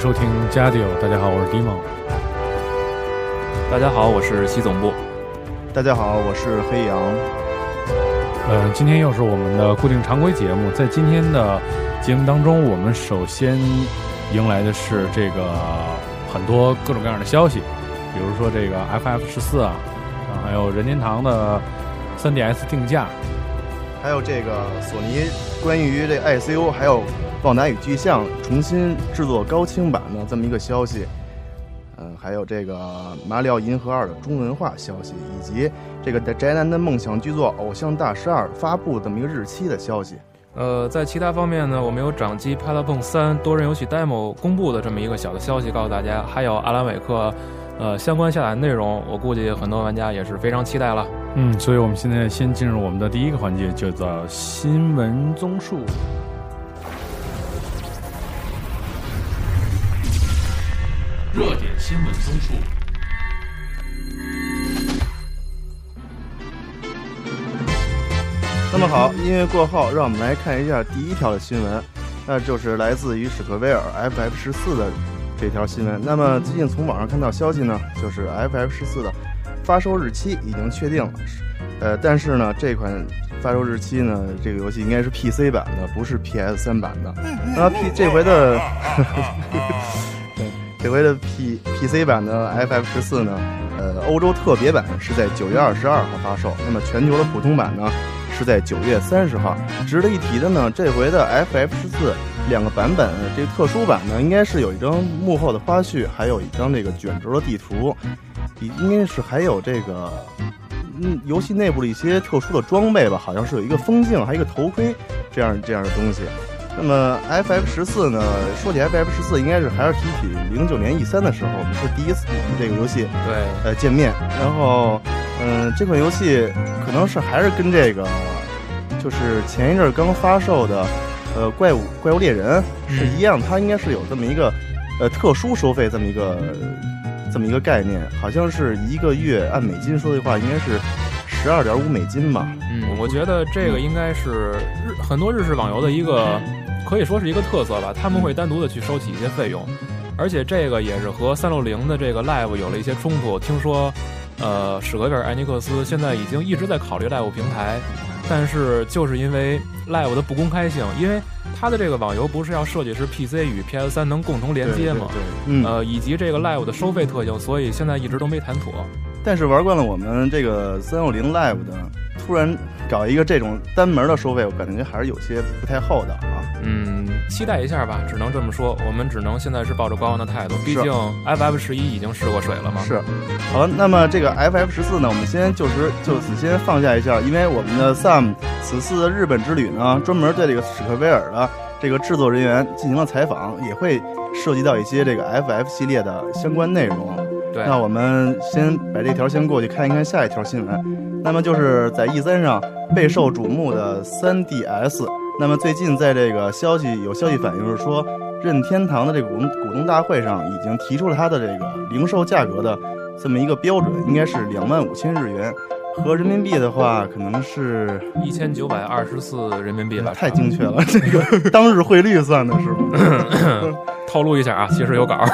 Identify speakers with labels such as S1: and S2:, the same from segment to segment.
S1: 收听《加迪奥》，大家好，我是迪蒙。
S2: 大家好，我是西总部。
S3: 大家好，我是黑羊。
S1: 呃，今天又是我们的固定常规节目，在今天的节目当中，我们首先迎来的是这个很多各种各样的消息，比如说这个 FF 十四啊，还有任天堂的 3DS 定价，
S3: 还有这个索尼关于这 ICO 还有《旺达与巨像》重新制作高清版的这么一个消息，嗯，还有这个《马里奥银河二》的中文化消息，以及这个宅男的梦想巨作《偶像大师二》发布这么一个日期的消息。
S2: 呃，在其他方面呢，我们有掌机《p a l 三多人游戏 demo 公布的这么一个小的消息告诉大家，还有阿兰韦克，呃，相关下载内容，我估计很多玩家也是非常期待了。
S1: 嗯，所以我们现在先进入我们的第一个环节，叫做新闻综述。
S4: 热点新闻综述。
S3: 那么好，音乐过后，让我们来看一下第一条的新闻，那就是来自于史克威尔 FF 十四的这条新闻。那么最近从网上看到消息呢，就是 FF 十四的发售日期已经确定了，呃，但是呢，这款发售日期呢，这个游戏应该是 PC 版的，不是 PS 三版的。那 P 这回的。呵呵这回的 P P C 版的 F F 十四呢，呃，欧洲特别版是在九月二十二号发售，那么全球的普通版呢是在九月三十号。值得一提的呢，这回的 F F 十四两个版本，这特殊版呢应该是有一张幕后的花絮，还有一张这个卷轴的地图，应该是还有这个。嗯，游戏内部的一些特殊的装备吧，好像是有一个风镜，还有一个头盔，这样这样的东西。那么 F F 十四呢？说起 F F 十四，应该是还是提起零九年 E 三的时候，我们是第一次这个游戏
S2: 对
S3: 呃见面。然后嗯，这款游戏可能是还是跟这个就是前一阵刚发售的呃怪物怪物猎人是一样，它应该是有这么一个呃特殊收费这么一个这么一个概念，好像是一个月按美金说的话，应该是十二点五美金吧。
S2: 嗯，我觉得这个应该是日很多日式网游的一个。可以说是一个特色吧，他们会单独的去收取一些费用，而且这个也是和三六零的这个 Live 有了一些冲突。听说，呃，史格威尔艾尼克斯现在已经一直在考虑 Live 平台，但是就是因为 Live 的不公开性，因为它的这个网游不是要设计是 PC 与 PS3 能共同连接吗？对对对。呃，以及这个 Live 的收费特性，所以现在一直都没谈妥。
S3: 但是玩惯了我们这个三六零 Live 的。突然搞一个这种单门的收费我感觉还是有些不太厚道啊。
S2: 嗯期待一下吧只能这么说我们只能现在是抱着观望的态度毕竟 ff 十一已经试过水了嘛。
S3: 是。好那么这个 ff 十四呢我们先就是就此先放下一下因为我们的 sam 此次日本之旅呢专门对这个史克威尔的这个制作人员进行了采访也会涉及到一些这个 ff 系列的相关内容。那我们先把这条先过去看一看，下一条新闻，那么就是在 E 三上备受瞩目的 3DS，那么最近在这个消息有消息反映是说，任天堂的这个股东股东大会上已经提出了它的这个零售价格的这么一个标准，应该是两万五千日元，和人民币的话可能是
S2: 一千九百二十四人民币吧，
S3: 太精确了，这个当日汇率算的是吗？
S2: 透露一下啊，其实有稿。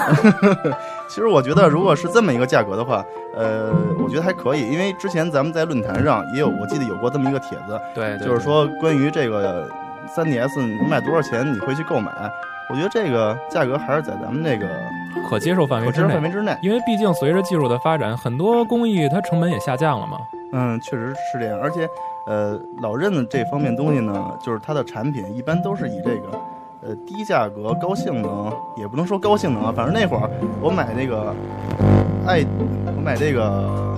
S3: 其实我觉得，如果是这么一个价格的话，呃，我觉得还可以。因为之前咱们在论坛上也有，我记得有过这么一个帖子，
S2: 对，
S3: 就是说关于这个三 DS 卖多少钱你会去购买。我觉得这个价格还是在咱们那个
S2: 可接受范围之内，
S3: 范围之内。
S2: 因为毕竟随着技术的发展，很多工艺它成本也下降了嘛。
S3: 嗯，确实是这样。而且，呃，老任的这方面东西呢，就是他的产品一般都是以这个。呃，低价格高性能，也不能说高性能啊，反正那会儿我买那个爱，我买这个。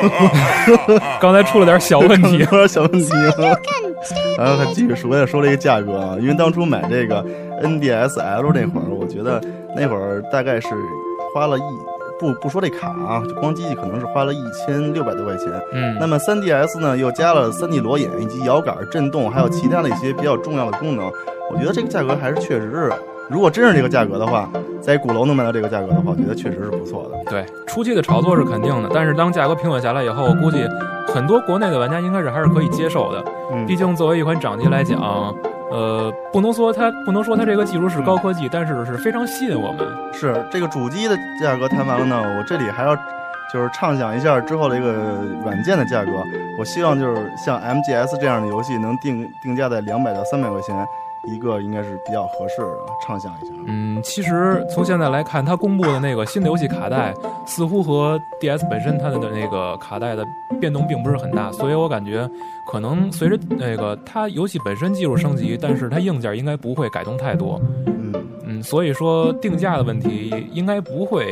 S2: 刚才出了点小问题，
S3: 有点小问题。然后他继续说，也说了一个价格啊，因为当初买这个 NDSL 那会儿，觉得那会儿大概是花了一不不说这卡啊，就光机器可能是花了一千六百多块钱。
S2: 嗯，
S3: 那么 3DS 呢，又加了 3D 裸眼以及摇杆震动，还有其他的一些比较重要的功能。我觉得这个价格还是确实是，如果真是这个价格的话，在鼓楼能买到这个价格的话，我觉得确实是不错的。
S2: 对，初期的炒作是肯定的，但是当价格平稳下来以后，我估计很多国内的玩家应该是还是可以接受的。
S3: 嗯，
S2: 毕竟作为一款掌机来讲，呃，不能说它不能说它这个技术是高科技，但是是非常吸引我们。
S3: 是这个主机的价格谈完了呢，我这里还要就是畅想一下之后的一个软件的价格。我希望就是像 MGS 这样的游戏能定定价在两百到三百块钱一个，应该是比较合适的。畅想一下。
S2: 嗯，其实从现在来看，它公布的那个新的游戏卡带似乎和 DS 本身它的那个卡带的变动并不是很大，所以我感觉可能随着那个它游戏本身技术升级，但是它硬件应该不会改动太多。
S3: 嗯
S2: 嗯，所以说定价的问题应该不会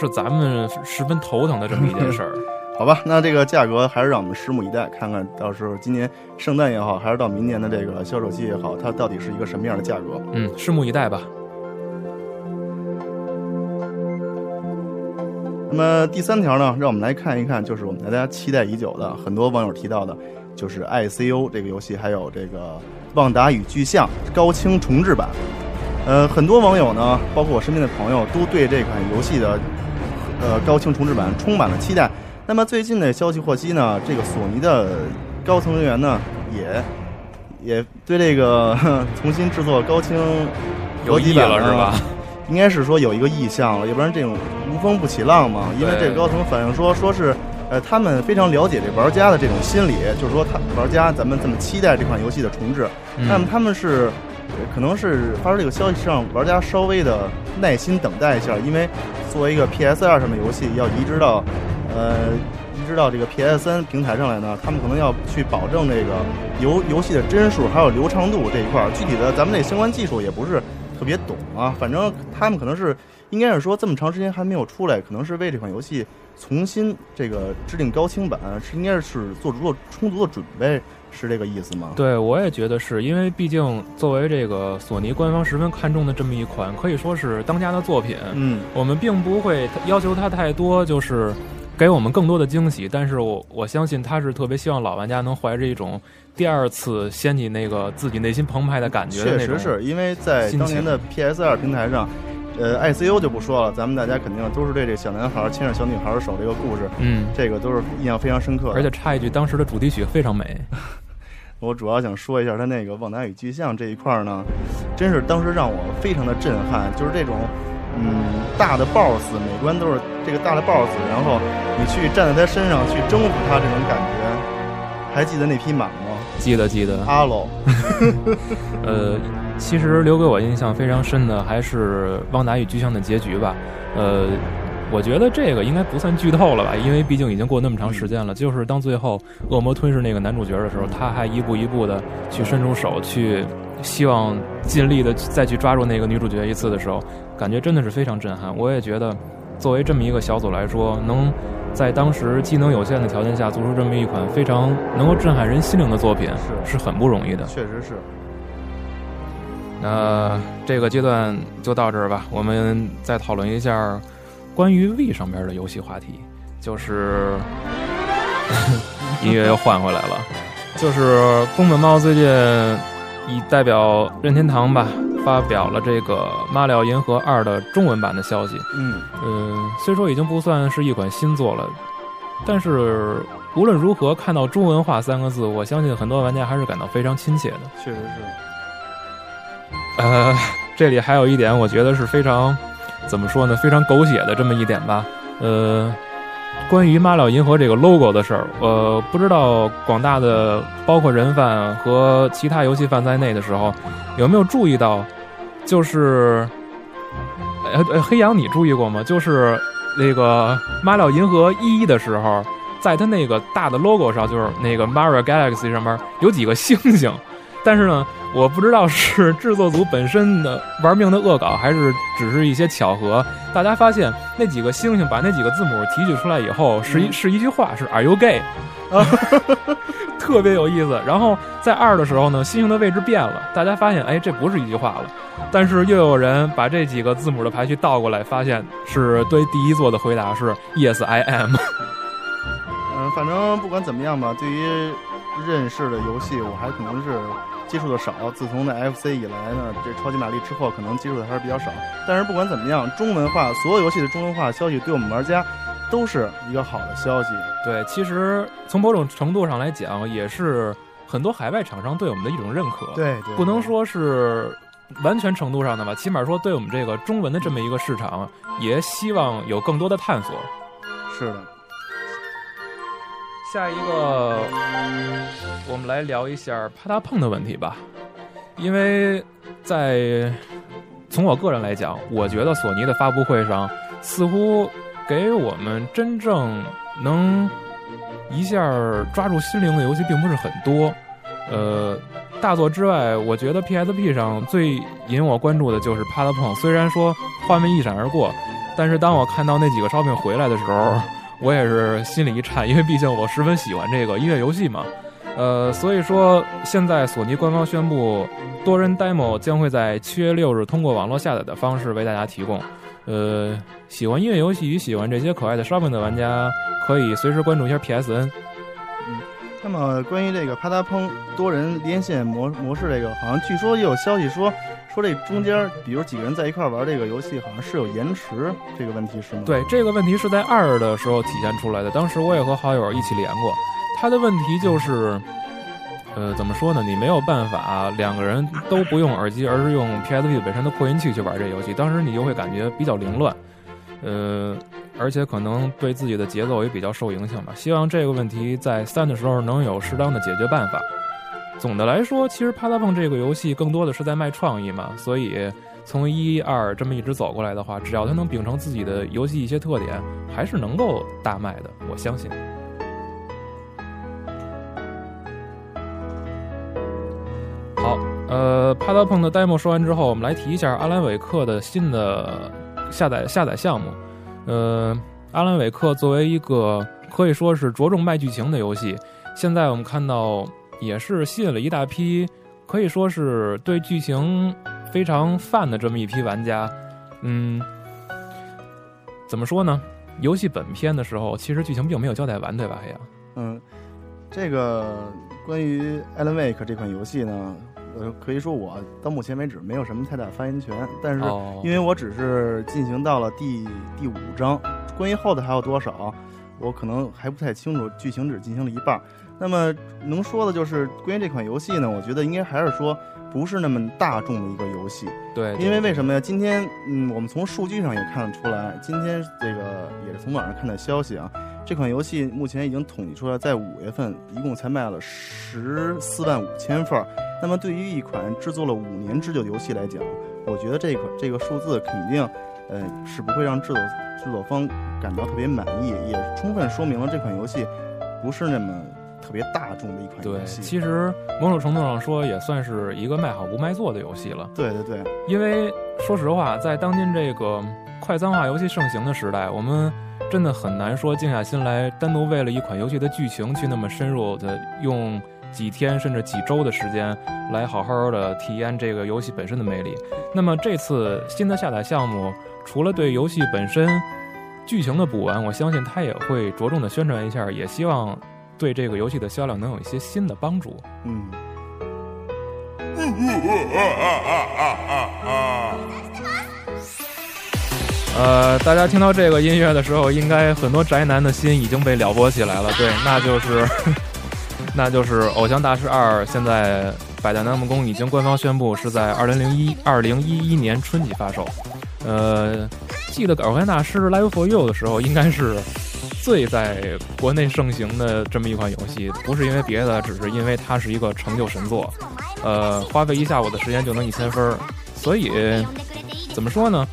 S2: 是咱们十分头疼的这么一件事儿。
S3: 好吧，那这个价格还是让我们拭目以待，看看到时候今年圣诞也好，还是到明年的这个销售期也好，它到底是一个什么样的价格？
S2: 嗯，拭目以待吧。
S3: 那么第三条呢，让我们来看一看，就是我们大家期待已久的，很多网友提到的，就是 ICO 这个游戏，还有这个《旺达与巨像》高清重制版。呃，很多网友呢，包括我身边的朋友，都对这款游戏的呃高清重制版充满了期待。那么最近的消息获悉呢，这个索尼的高层人员呢，也也对这个 重新制作高清
S2: 有意了是吧？
S3: 应该是说有一个意向了，要不然这种无风不起浪嘛。因为这个高层反映说，说是呃，他们非常了解这玩家的这种心理，就是说他玩家咱们这么期待这款游戏的重置，那么他们是可能是发出这个消息，让玩家稍微的耐心等待一下，因为作为一个 PS 二上的游戏要移植到呃移植到这个 PS 三平台上来呢，他们可能要去保证这个游游戏的帧数还有流畅度这一块儿，具体的咱们这相关技术也不是。特别懂啊，反正他们可能是应该是说这么长时间还没有出来，可能是为这款游戏重新这个制定高清版，是应该是做足了充足的准备，是这个意思吗？
S2: 对，我也觉得是因为毕竟作为这个索尼官方十分看重的这么一款，可以说是当家的作品。
S3: 嗯，
S2: 我们并不会要求它太多，就是给我们更多的惊喜。但是我我相信他是特别希望老玩家能怀着一种。第二次掀起那个自己内心澎湃的感觉，
S3: 确实是因为在当年的 PS 二平台上，呃，ICU 就不说了，咱们大家肯定都是对这小男孩牵着小女孩手这个故事，
S2: 嗯，
S3: 这个都是印象非常深刻。
S2: 而且插一句，当时的主题曲非常美。
S3: 我主要想说一下他那个《旺达与巨像》这一块呢，真是当时让我非常的震撼，就是这种嗯大的 BOSS，每关都是这个大的 BOSS，然后你去站在他身上去征服他这种感觉，还记得那匹马吗？
S2: 记得记得，
S3: 阿喽。
S2: 呃，其实留给我印象非常深的还是《旺达与巨像》的结局吧。呃，我觉得这个应该不算剧透了吧，因为毕竟已经过那么长时间了。就是当最后恶魔吞噬那个男主角的时候，他还一步一步的去伸出手去，希望尽力的再去抓住那个女主角一次的时候，感觉真的是非常震撼。我也觉得，作为这么一个小组来说，能。在当时技能有限的条件下，做出这么一款非常能够震撼人心灵的作品，
S3: 是
S2: 是很不容易的。
S3: 确实是。
S2: 那这个阶段就到这儿吧，我们再讨论一下关于 V 上边的游戏话题。就是 音乐又换回来了，就是宫本茂最近以代表任天堂吧。发表了这个《马里奥银河二》的中文版的消息。
S3: 嗯
S2: 嗯，虽说已经不算是一款新作了，但是无论如何，看到中文化三个字，我相信很多玩家还是感到非常亲切的。
S3: 确实是。
S2: 呃，这里还有一点，我觉得是非常怎么说呢？非常狗血的这么一点吧。呃，关于《马里奥银河》这个 logo 的事儿，呃，不知道广大的包括人贩和其他游戏贩在内的时候，有没有注意到？就是，呃呃，黑羊，你注意过吗？就是那个《马里奥银河一》的时候，在它那个大的 logo 上，就是那个 Mario Galaxy 上面有几个星星，但是呢，我不知道是制作组本身的玩命的恶搞，还是只是一些巧合。大家发现那几个星星把那几个字母提取出来以后，是一是一句话，是 “Are you gay？” 啊 特别有意思。然后在二的时候呢，星星的位置变了，大家发现，哎，这不是一句话了。但是又有人把这几个字母的排序倒过来，发现是对第一座的回答是 “Yes, I am。”
S3: 嗯，反正不管怎么样吧，对于认识的游戏，我还可能是接触的少。自从那 FC 以来呢，这超级玛丽之后，可能接触的还是比较少。但是不管怎么样，中文化所有游戏的中文化消息，对我们玩家都是一个好的消息。
S2: 对，其实从某种程度上来讲，也是很多海外厂商对我们的一种认可。
S3: 对，对
S2: 不能说是完全程度上的吧，起码说对我们这个中文的这么一个市场，也希望有更多的探索。
S3: 是的。
S2: 下一个，我们来聊一下啪嗒碰的问题吧。因为在从我个人来讲，我觉得索尼的发布会上似乎给我们真正能一下抓住心灵的游戏并不是很多。呃，大作之外，我觉得 PSP 上最引我关注的就是啪嗒碰。虽然说画面一闪而过，但是当我看到那几个烧饼回来的时候。我也是心里一颤，因为毕竟我十分喜欢这个音乐游戏嘛，呃，所以说现在索尼官方宣布，多人 demo 将会在七月六日通过网络下载的方式为大家提供。呃，喜欢音乐游戏与喜欢这些可爱的 shopping 的玩家，可以随时关注一下 PSN。
S3: 嗯，那么关于这个啪嗒砰多人连线模模式，这个好像据说也有消息说。说这中间，比如几个人在一块玩这个游戏，好像是有延迟这个问题，是吗？
S2: 对，这个问题是在二的时候体现出来的。当时我也和好友一起连过，他的问题就是，呃，怎么说呢？你没有办法两个人都不用耳机，而是用 PSP 本身的扩音器去玩这游戏，当时你就会感觉比较凌乱，呃，而且可能对自己的节奏也比较受影响吧。希望这个问题在三的时候能有适当的解决办法。总的来说，其实啪嗒碰这个游戏更多的是在卖创意嘛，所以从一二这么一直走过来的话，只要它能秉承自己的游戏一些特点，还是能够大卖的，我相信。好，呃，啪嗒碰的 demo 说完之后，我们来提一下阿兰韦克的新的下载下载项目。呃，阿兰韦克作为一个可以说是着重卖剧情的游戏，现在我们看到。也是吸引了一大批，可以说是对剧情非常泛的这么一批玩家。嗯，怎么说呢？游戏本片的时候，其实剧情并没有交代完，对吧？黑羊。
S3: 嗯，这个关于《Alan Wake》这款游戏呢，呃，可以说我到目前为止没有什么太大发言权。但是因为我只是进行到了第第五章，关于后的还有多少，我可能还不太清楚。剧情只进行了一半。那么能说的就是关于这款游戏呢，我觉得应该还是说不是那么大众的一个游戏。
S2: 对，
S3: 因为为什么呀？今天嗯，我们从数据上也看得出来，今天这个也是从网上看的消息啊，这款游戏目前已经统计出来，在五月份一共才卖了十四万五千份。那么对于一款制作了五年之久的游戏来讲，我觉得这款这个数字肯定呃是不会让制作制作方感到特别满意，也充分说明了这款游戏不是那么。特别大众的一款游戏，
S2: 对，其实某种程度上说，也算是一个卖好不卖座的游戏了。
S3: 对对对，
S2: 因为说实话，在当今这个快餐化游戏盛行的时代，我们真的很难说静下心来，单独为了一款游戏的剧情去那么深入的用几天甚至几周的时间来好好的体验这个游戏本身的魅力。那么这次新的下载项目，除了对游戏本身剧情的补完，我相信它也会着重的宣传一下，也希望。对这个游戏的销量能有一些新的帮助。
S3: 嗯。
S2: 呃，大家听到这个音乐的时候，应该很多宅男的心已经被撩拨起来了。对，那就是，那就是《偶像大师二》现在百代南梦宫已经官方宣布是在二零零一二零一一年春季发售。呃，记得《偶像大师 Live for You》的时候，应该是。最在国内盛行的这么一款游戏，不是因为别的，只是因为它是一个成就神作。呃，花费一下午的时间就能一千分，所以怎么说呢？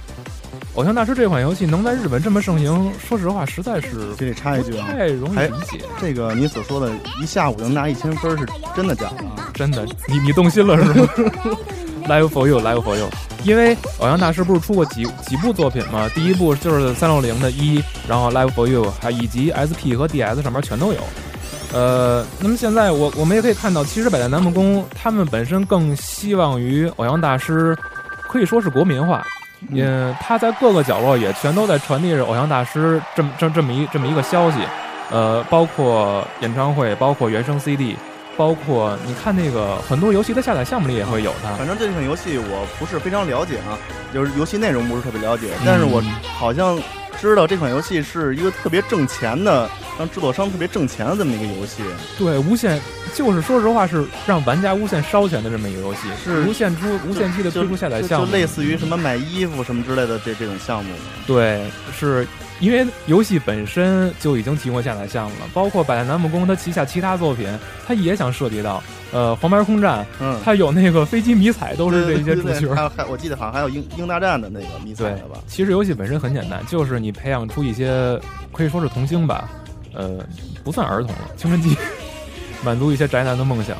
S2: 偶像大师这款游戏能在日本这么盛行，说实话，实在是
S3: 这里插一句啊，
S2: 太容易理解。
S3: 这个你所说的一下午能拿一千分是真的假的？
S2: 真的，你你动心了是吗 ？Live for you，Live for you。因为偶像大师不是出过几几部作品吗？第一部就是三六零的一，然后 Live for you，还以及 SP 和 DS 上面全都有。呃，那么现在我我们也可以看到，其实百代南梦宫他们本身更希望于偶像大师，可以说是国民化。嗯，他在各个角落也全都在传递着偶像大师这么这这么一这么一个消息，呃，包括演唱会，包括原声 CD，包括你看那个很多游戏的下载项目里也会有它。
S3: 反正这款游戏我不是非常了解啊，就是游戏内容不是特别了解，但是我好像知道这款游戏是一个特别挣钱的，让制作商特别挣钱的这么一个游戏。
S2: 对，无限就是说实话是让玩家无限烧钱的这么一个游戏，
S3: 是
S2: 无限出无限期的推出下载项目，
S3: 就类似于什么买衣服什么之类的这这种项目。
S2: 对，是因为游戏本身就已经提供下载项目了，包括百代南梦宫它旗下其他作品，他也想涉及到。呃，黄牌空战，
S3: 嗯，
S2: 它有那个飞机迷彩，都是这些主 角。
S3: 还有还我记得好像还有英英大战的那个迷彩的吧。
S2: 其实游戏本身很简单，就是你培养出一些可以说是童星吧，呃，不算儿童了，青春期，满足一些宅男的梦想。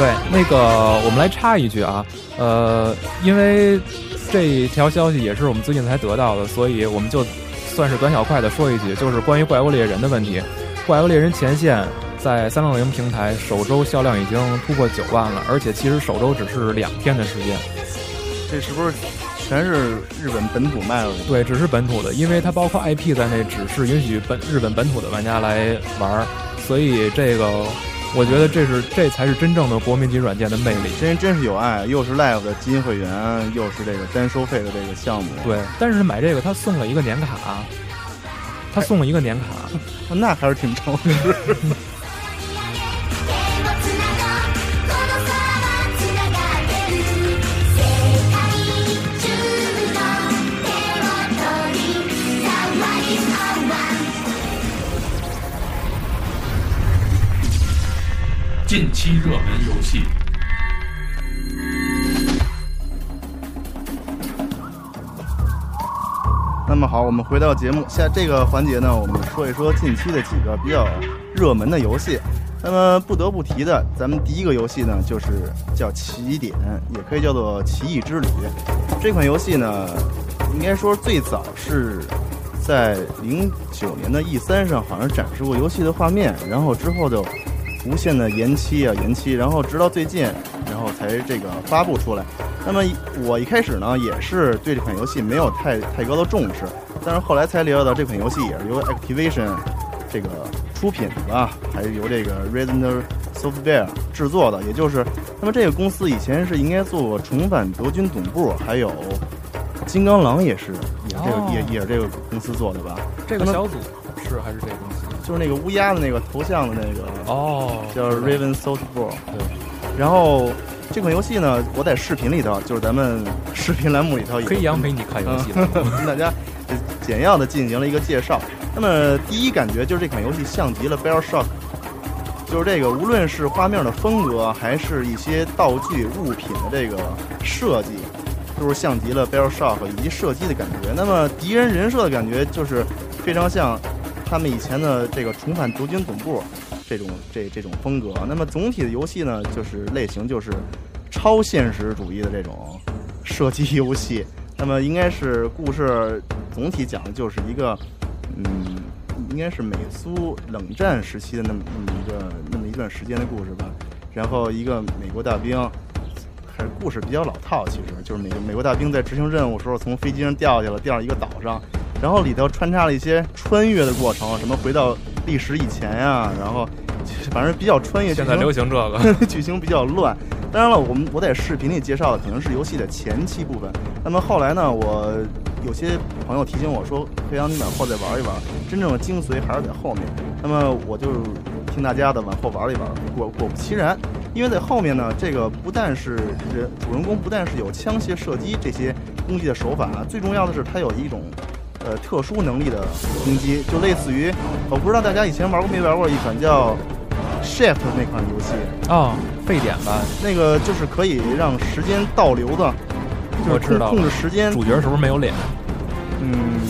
S2: 对，那个我们来插一句啊，呃，因为这条消息也是我们最近才得到的，所以我们就算是短小快的说一句，就是关于怪物猎人的问题。怪物猎人前线在三六零平台首周销量已经突破九万了，而且其实首周只是两天的时间。
S3: 这是不是全是日本本土卖的？
S2: 对，只是本土的，因为它包括 IP 在内，只是允许本日本本土的玩家来玩，所以这个。我觉得这是这才是真正的国民级软件的魅力，
S3: 真真是有爱，又是 Live 的基金会员，又是这个单收费的这个项目。
S2: 对，但是买这个他送了一个年卡，他送了一个年卡，
S3: 那还是挺超值。
S4: 近期热门游戏。
S3: 那么好，我们回到节目下这个环节呢，我们说一说近期的几个比较热门的游戏。那么不得不提的，咱们第一个游戏呢，就是叫《起点》，也可以叫做《奇异之旅》。这款游戏呢，应该说最早是在零九年的 E 三上好像展示过游戏的画面，然后之后就。无限的延期啊，延期，然后直到最近，然后才这个发布出来。那么我一开始呢，也是对这款游戏没有太太高的重视，但是后来才了解到这款游戏也是由 Activation 这个出品的吧，还是由这个 Resident Software 制作的。也就是，那么这个公司以前是应该做过《重返德军总部》，还有《金刚狼》，也是也这个也也是这个公司做的吧？
S2: 这个小组是还是这个公司？
S3: 就是那个乌鸦的那个头像的那个
S2: 哦，
S3: 叫 Raven Softball。
S2: 对，
S3: 然后这款游戏呢，我在视频里头，就是咱们视频栏目里头，
S2: 可以杨陪你看游戏，
S3: 跟 大家简要的进行了一个介绍。那么第一感觉就是这款游戏像极了 Bear Shock，就是这个无论是画面的风格，还是一些道具物品的这个设计，都是像极了 Bear Shock 以及射击的感觉。那么敌人人设的感觉就是非常像。他们以前的这个重返德军总部，这种这这种风格。那么总体的游戏呢，就是类型就是超现实主义的这种射击游戏。那么应该是故事总体讲的就是一个，嗯，应该是美苏冷战时期的那么那么一个那么一段时间的故事吧。然后一个美国大兵，故事比较老套，其实就是美美国大兵在执行任务时候从飞机上掉下来，掉到一个岛上。然后里头穿插了一些穿越的过程，什么回到历史以前呀，然后 反正比较穿越。
S2: 现在流行这个
S3: 剧情比较乱。当然了，我们我在视频里介绍的可能是游戏的前期部分。那么后来呢，我有些朋友提醒我说，可以让你往后再玩一玩，真正的精髓还是在后面。那么我就听大家的往后玩一玩。果果不其然，因为在后面呢，这个不但是人主人公不但是有枪械射击这些攻击的手法，最重要的是他有一种。呃，特殊能力的攻击就类似于，我不知道大家以前玩过没玩过一款叫 Shift 那款游戏，
S2: 哦，沸点吧，
S3: 那个就是可以让时间倒流的，就是控
S2: 我知道
S3: 控制时间。
S2: 主角是不是没有脸？
S3: 嗯，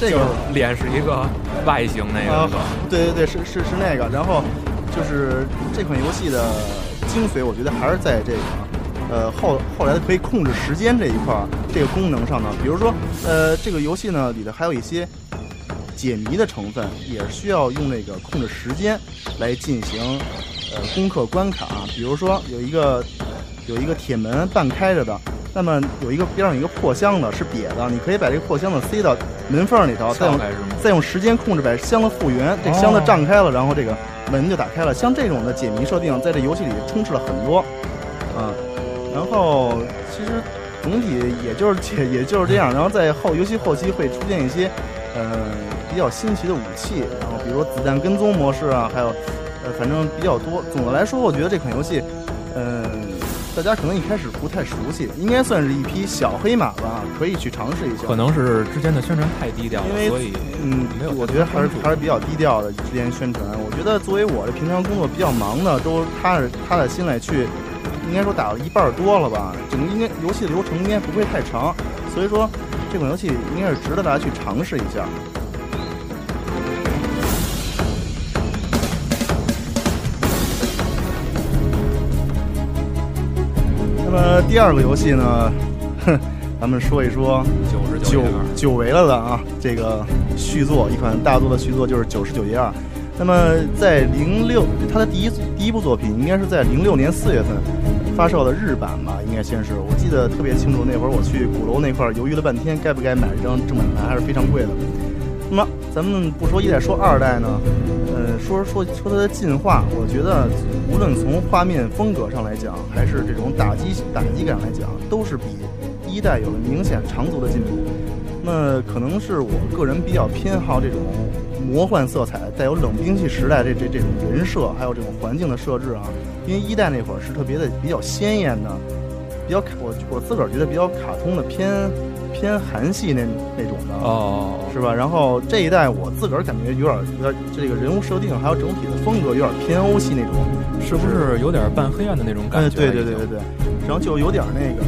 S3: 这个
S2: 就是脸是一个外形那
S3: 啊
S2: 个？
S3: 对对对，是是是那个。然后就是这款游戏的精髓，我觉得还是在这个呃后后来的可以控制时间这一块儿这个功能上呢。比如说呃这个游戏呢里头还有一些解谜的成分，也是需要用那个控制时间来进行呃攻克关卡。比如说有一个有一个铁门半开着的。那么有一个边上有一个破箱子是瘪的，你可以把这个破箱子塞到门缝里头，再用？再用时间控制把箱子复原，这箱子胀开了，然后这个门就打开了。像这种的解谜设定，在这游戏里充斥了很多，啊，然后其实总体也就是也也就是这样。然后在后游戏后期会出现一些呃比较新奇的武器，然后比如子弹跟踪模式啊，还有呃反正比较多。总的来说，我觉得这款游戏，嗯、大家可能一开始不太熟悉，应该算是一匹小黑马吧，可以去尝试一下。
S2: 可能是之前的宣传太低调了所以
S3: 嗯
S2: 没有，
S3: 我觉得还是还是比较低调的之前宣传。我觉得作为我这平常工作比较忙的，都踏着踏在心来去，应该说打了一半多了吧。整个应该游戏的流程应该不会太长，所以说这款游戏应该是值得大家去尝试一下。第二个游戏呢，哼，咱们说一说
S2: 九十
S3: 久
S2: 九
S3: 久违了的啊，这个续作，一款大作的续作就是《九十九页二》。那么在零六，它的第一第一部作品应该是在零六年四月份发售的日版吧，应该先是，我记得特别清楚。那会儿我去鼓楼那块儿犹豫了半天，该不该买这张正版盘，还是非常贵的。那么咱们不说一代，说二代呢，呃，说说说它的进化，我觉得无论从画面风格上来讲，还是这种打击打击感来讲，都是比一代有了明显长足的进步。那可能是我个人比较偏好这种魔幻色彩，带有冷兵器时代这这这种人设，还有这种环境的设置啊。因为一代那会儿是特别的比较鲜艳的，比较卡我我自个儿觉得比较卡通的偏偏韩系那那种的。
S2: 哦，
S3: 是吧？然后这一代我自个儿感觉有点有点这个人物设定，还有整体的风格有点偏欧系那种，
S2: 是不是有点半黑暗的那种感
S3: 哎，
S2: 觉？
S3: 对对对对对，然后就有点那个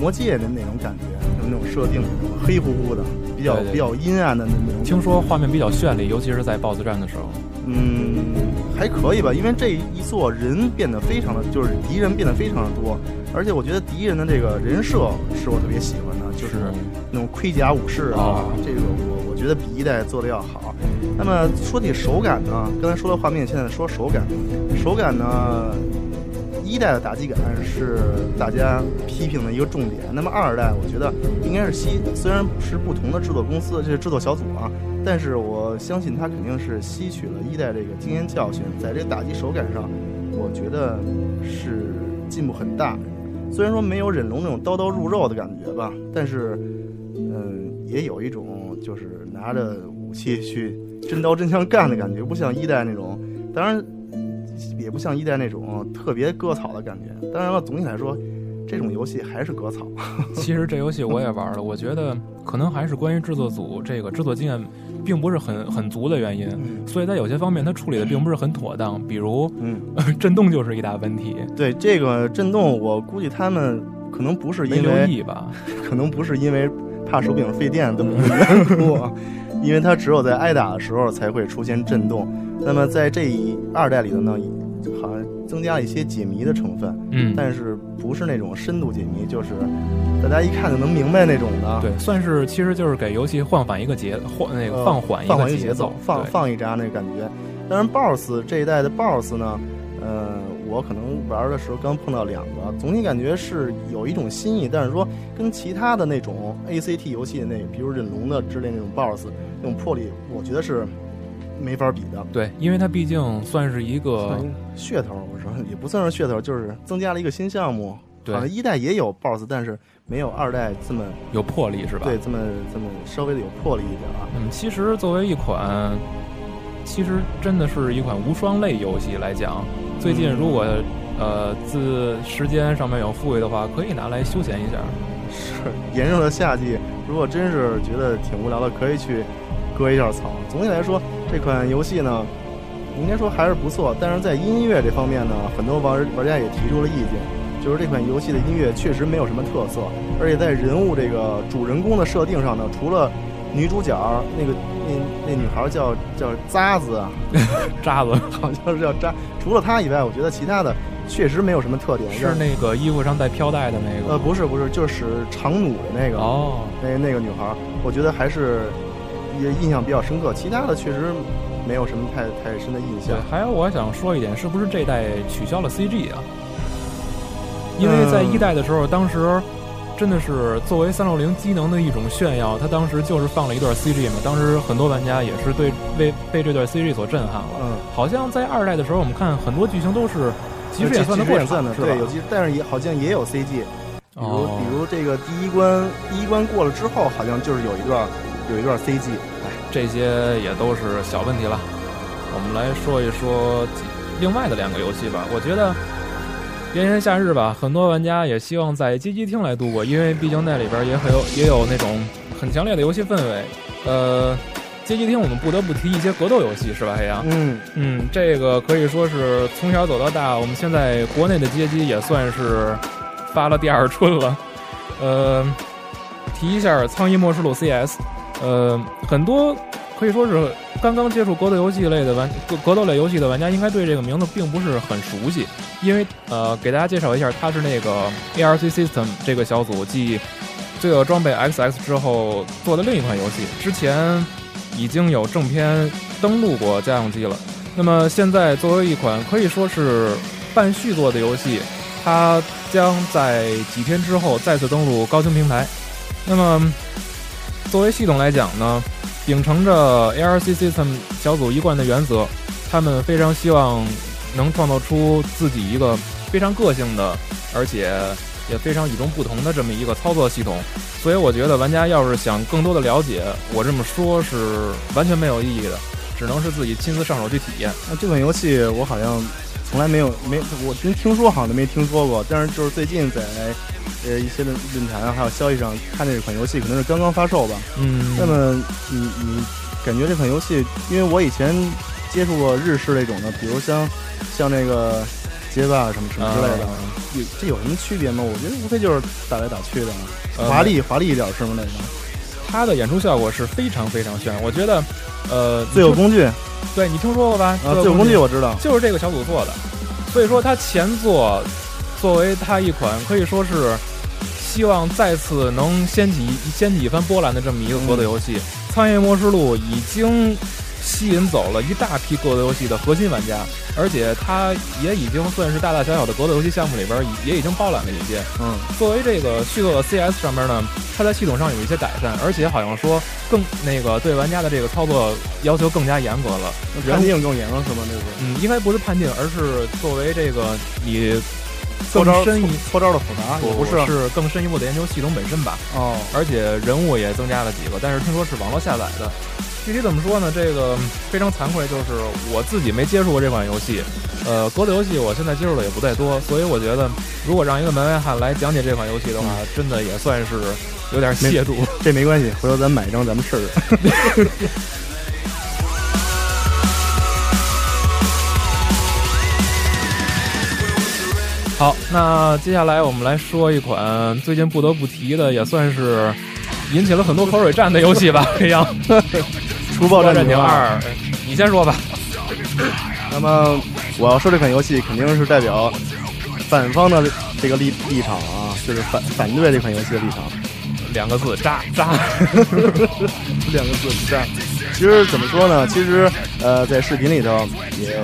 S3: 魔界的那种感觉，就那种设定，黑乎乎的，比较比较阴暗的那那种。
S2: 听说画面比较绚丽，尤其是在 BOSS 战的时候。
S3: 嗯，还可以吧，因为这一座人变得非常的，就是敌人变得非常的多，而且我觉得敌人的这个人设是我特别喜欢的，就是那种盔甲武士啊，
S2: 哦
S3: 这个我我觉得比一代做的要好。那么说起手感呢，刚才说了画面，现在说手感，手感呢，一代的打击感是大家批评的一个重点。那么二代，我觉得应该是吸，虽然是不同的制作公司，这是制作小组啊，但是我相信它肯定是吸取了一代这个经验教训，在这个打击手感上，我觉得是进步很大。虽然说没有忍龙那种刀刀入肉的感觉吧，但是，嗯，也有一种就是拿着武器去真刀真枪干的感觉，不像一代那种，当然也不像一代那种特别割草的感觉。当然了，总体来说，这种游戏还是割草。
S2: 其实这游戏我也玩了，我觉得可能还是关于制作组这个制作经验并不是很很足的原因，
S3: 嗯
S2: 所以在有些方面它处理的并不是很妥当，比如
S3: 嗯，
S2: 震动就是一大问题，
S3: 对这个震动，我估计他们可能不是因为
S2: 意吧？
S3: 可能不是因为怕手柄费电这么一个缘故啊，因为它只有在挨打的时候才会出现震动。那么在这一二代里头呢，好像增加了一些解谜的成分，
S2: 嗯，
S3: 但是不是那种深度解谜，就是大家一看就能明白那种的。
S2: 对，算是其实就是给游戏换缓一个节，换那个
S3: 呃
S2: 放缓
S3: 放缓
S2: 个节
S3: 奏，放放一扎那个感觉。当然，BOSS 这一代的 BOSS 呢，呃，我可能玩的时候刚碰到两个，总体感觉是有一种新意，但是说跟其他的那种 ACT 游戏那，比如忍龙的之类那种 BOSS 那种魄力，我觉得是没法比的。
S2: 对，因为它毕竟算是一个
S3: 噱头，我说也不算是噱头，就是增加了一个新项目。
S2: 对
S3: 好像一代也有 BOSS，但是没有二代这么
S2: 有魄力，是吧？
S3: 对这么这么稍微的有魄力一点啊。
S2: 嗯，其实作为一款，其实真的是一款无双类游戏来讲，最近如果呃自时间上面有富裕的话，可以拿来休闲一下。
S3: 是炎热的夏季，如果真是觉得挺无聊的，可以去割一下草。总体来说，这款游戏呢，应该说还是不错。但是在音乐这方面呢，很多玩玩家也提出了意见，就是这款游戏的音乐确实没有什么特色，而且在人物这个主人公的设定上呢，除了女主角那个那那女孩叫叫渣子啊，
S2: 渣子
S3: 好像是叫渣，除了她以外，我觉得其他的确实没有什么特点。
S2: 是那个衣服上带飘带的那个？
S3: 呃，不是不是，就是使长弩的那个
S2: 哦，
S3: 那那个女孩，我觉得还是也印象比较深刻。其他的确实没有什么太太深的印象。
S2: 还有我想说一点，是不是这代取消了 CG 啊？因为在一代的时候，当时。真的是作为三六零机能的一种炫耀，它当时就是放了一段 CG 嘛，当时很多玩家也是对被被这段 CG 所震撼了。
S3: 嗯，
S2: 好像在二代的时候，我们看很多剧情都是其实
S3: 也
S2: 算的过算
S3: 的，对，有但是也好像也有 CG，比如比如这个第一关第一关过了之后，好像就是有一段有一段 CG。
S2: 哎，这些也都是小问题了。我们来说一说另外的两个游戏吧，我觉得。炎炎夏日吧，很多玩家也希望在街机厅来度过，因为毕竟那里边也很有 也有那种很强烈的游戏氛围。呃，街机厅我们不得不提一些格斗游戏，是吧，海洋？
S3: 嗯
S2: 嗯，这个可以说是从小走到大，我们现在国内的街机也算是发了第二春了。呃，提一下《苍蝇末世录》CS，呃，很多。可以说是刚刚接触格斗游戏类的玩格斗类游戏的玩家，应该对这个名字并不是很熟悉。因为呃，给大家介绍一下，它是那个 ARC System 这个小组继《罪恶装备 XX》之后做的另一款游戏。之前已经有正片登陆过家用机了。那么现在作为一款可以说是半续作的游戏，它将在几天之后再次登陆高清平台。那么作为系统来讲呢？秉承着 ARC System 小组一贯的原则，他们非常希望能创造出自己一个非常个性的，而且也非常与众不同的这么一个操作系统。所以我觉得玩家要是想更多的了解，我这么说是完全没有意义的，只能是自己亲自上手去体验。
S3: 那这款游戏我好像从来没有没我听听说好像都没听说过，但是就是最近在。呃，一些论论坛还有消息上看这款游戏可能是刚刚发售吧。
S2: 嗯，
S3: 那么你你感觉这款游戏，因为我以前接触过日式那种的，比如像像那个街霸什么什么之类的，有这有什么区别吗？我觉得无非就是打来打去的，华丽华丽一点是吗？那个，
S2: 它的演出效果是非常非常炫。我觉得，呃，
S3: 自由工具，
S2: 对你听说过吧？
S3: 啊，自由工具我知道，
S2: 就是这个小组做的。所以说，它前作作为它一款可以说是。希望再次能掀起掀起一番波澜的这么一个格斗游戏，《苍蝇模式录》已经吸引走了一大批格斗游戏的核心玩家，而且它也已经算是大大小小的格斗游戏项目里边也已经包揽了一些。
S3: 嗯，
S2: 作为这个续作的 CS 上面呢，它在系统上有一些改善，而且好像说更那个对玩家的这个操作要求更加严格了。
S3: 判定更严了是吗？那是？
S2: 嗯，应该不是判定，而是作为这个你。更深一
S3: 搓招的复杂，也不是
S2: 是更深一步的研究系统本身吧。
S3: 哦，
S2: 而且人物也增加了几个，但是听说是网络下载的。具体怎么说呢？这个非常惭愧，就是我自己没接触过这款游戏。呃，格斗游戏我现在接触的也不太多，所以我觉得如果让一个门外汉来讲解这款游戏的话，真的也算是有点亵渎。
S3: 这没关系，回头咱买一张咱们试试。
S2: 好，那接下来我们来说一款最近不得不提的，也算是引起了很多口水战的游戏吧。这样，《
S3: 除暴战
S2: 警二》，你先说吧。
S3: 那么我要说这款游戏肯定是代表反方的这个立立场啊，就是反反对这款游戏的立场。
S2: 两个字：渣渣。
S3: 两个字：渣。其实怎么说呢？其实呃，在视频里头也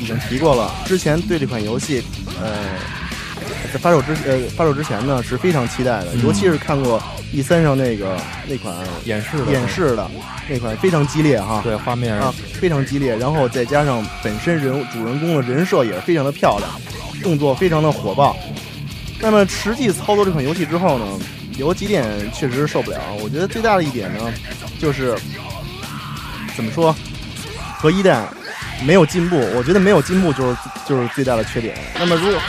S3: 已经提过了，之前对这款游戏呃。在发售之呃发售之前呢是非常期待的，尤其是看过 E 三上那个那款
S2: 演示
S3: 演示的那款非常激烈哈，
S2: 对画面
S3: 啊非常激烈，然后再加上本身人主人公的人设也是非常的漂亮，动作非常的火爆。那么实际操作这款游戏之后呢，有几点确实是受不了。我觉得最大的一点呢，就是怎么说和一代没有进步，我觉得没有进步就是就是最大的缺点。那么如果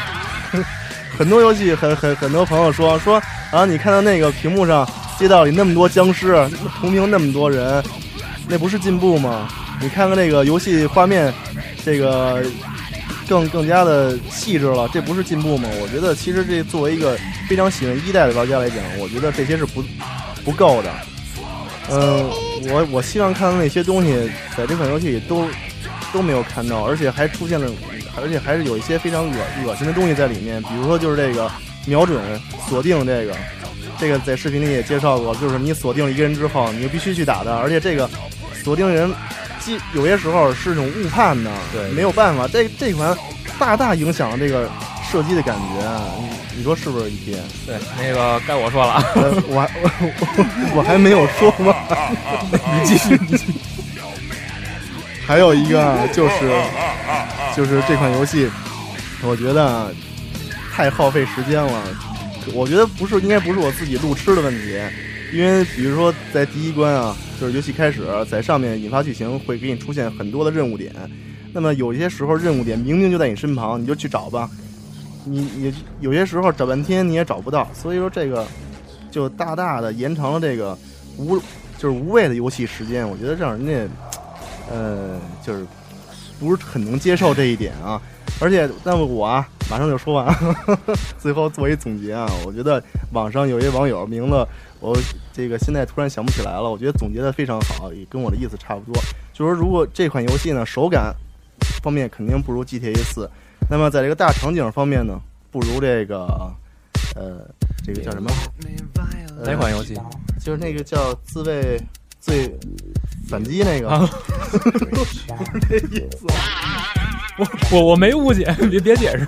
S3: 很多游戏，很很很多朋友说说，啊，你看到那个屏幕上街道里那么多僵尸，同屏那么多人，那不是进步吗？你看看那个游戏画面，这个更更加的细致了，这不是进步吗？我觉得其实这作为一个非常喜欢一代的玩家来讲，我觉得这些是不不够的。嗯，我我希望看到那些东西在这款游戏里都都没有看到，而且还出现了，而且还是有一些非常恶恶心的东西在里面，比如说就是这个瞄准锁定这个，这个在视频里也介绍过，就是你锁定一个人之后，你就必须去打他，而且这个锁定人，即有些时候是种误判的，
S2: 对
S3: 没有办法，这这款大大影响了这个射击的感觉，你你说是不是？一天，
S2: 对，那个该我说了
S3: 我 我我我还没有说完，你继续，你继续。还有一个啊就是就是这款游戏，我觉得太耗费时间了。我觉得不是，应该不是我自己路痴的问题，因为比如说在第一关啊，就是游戏开始在上面引发剧情会给你出现很多的任务点，那么有些时候任务点明明就在你身旁，你就去找吧，你你有些时候找半天你也找不到，所以说这个就大大的延长了这个无就是无谓的游戏时间，我觉得让人家呃就是不是很能接受这一点啊。而且，那么我啊，马上就说完，最后做一总结啊，我觉得网上有一网友名字我这个现在突然想不起来了，我觉得总结的非常好，也跟我的意思差不多，就是说如果这款游戏呢手感方面肯定不如 GTA 四，那么在这个大场景方面呢，不如这个呃这个叫什么？呃
S2: 哪款游戏？
S3: 就是那个叫自卫最反击那个，
S2: 啊
S3: 不是这意思。
S2: 我我我没误解，别别解释。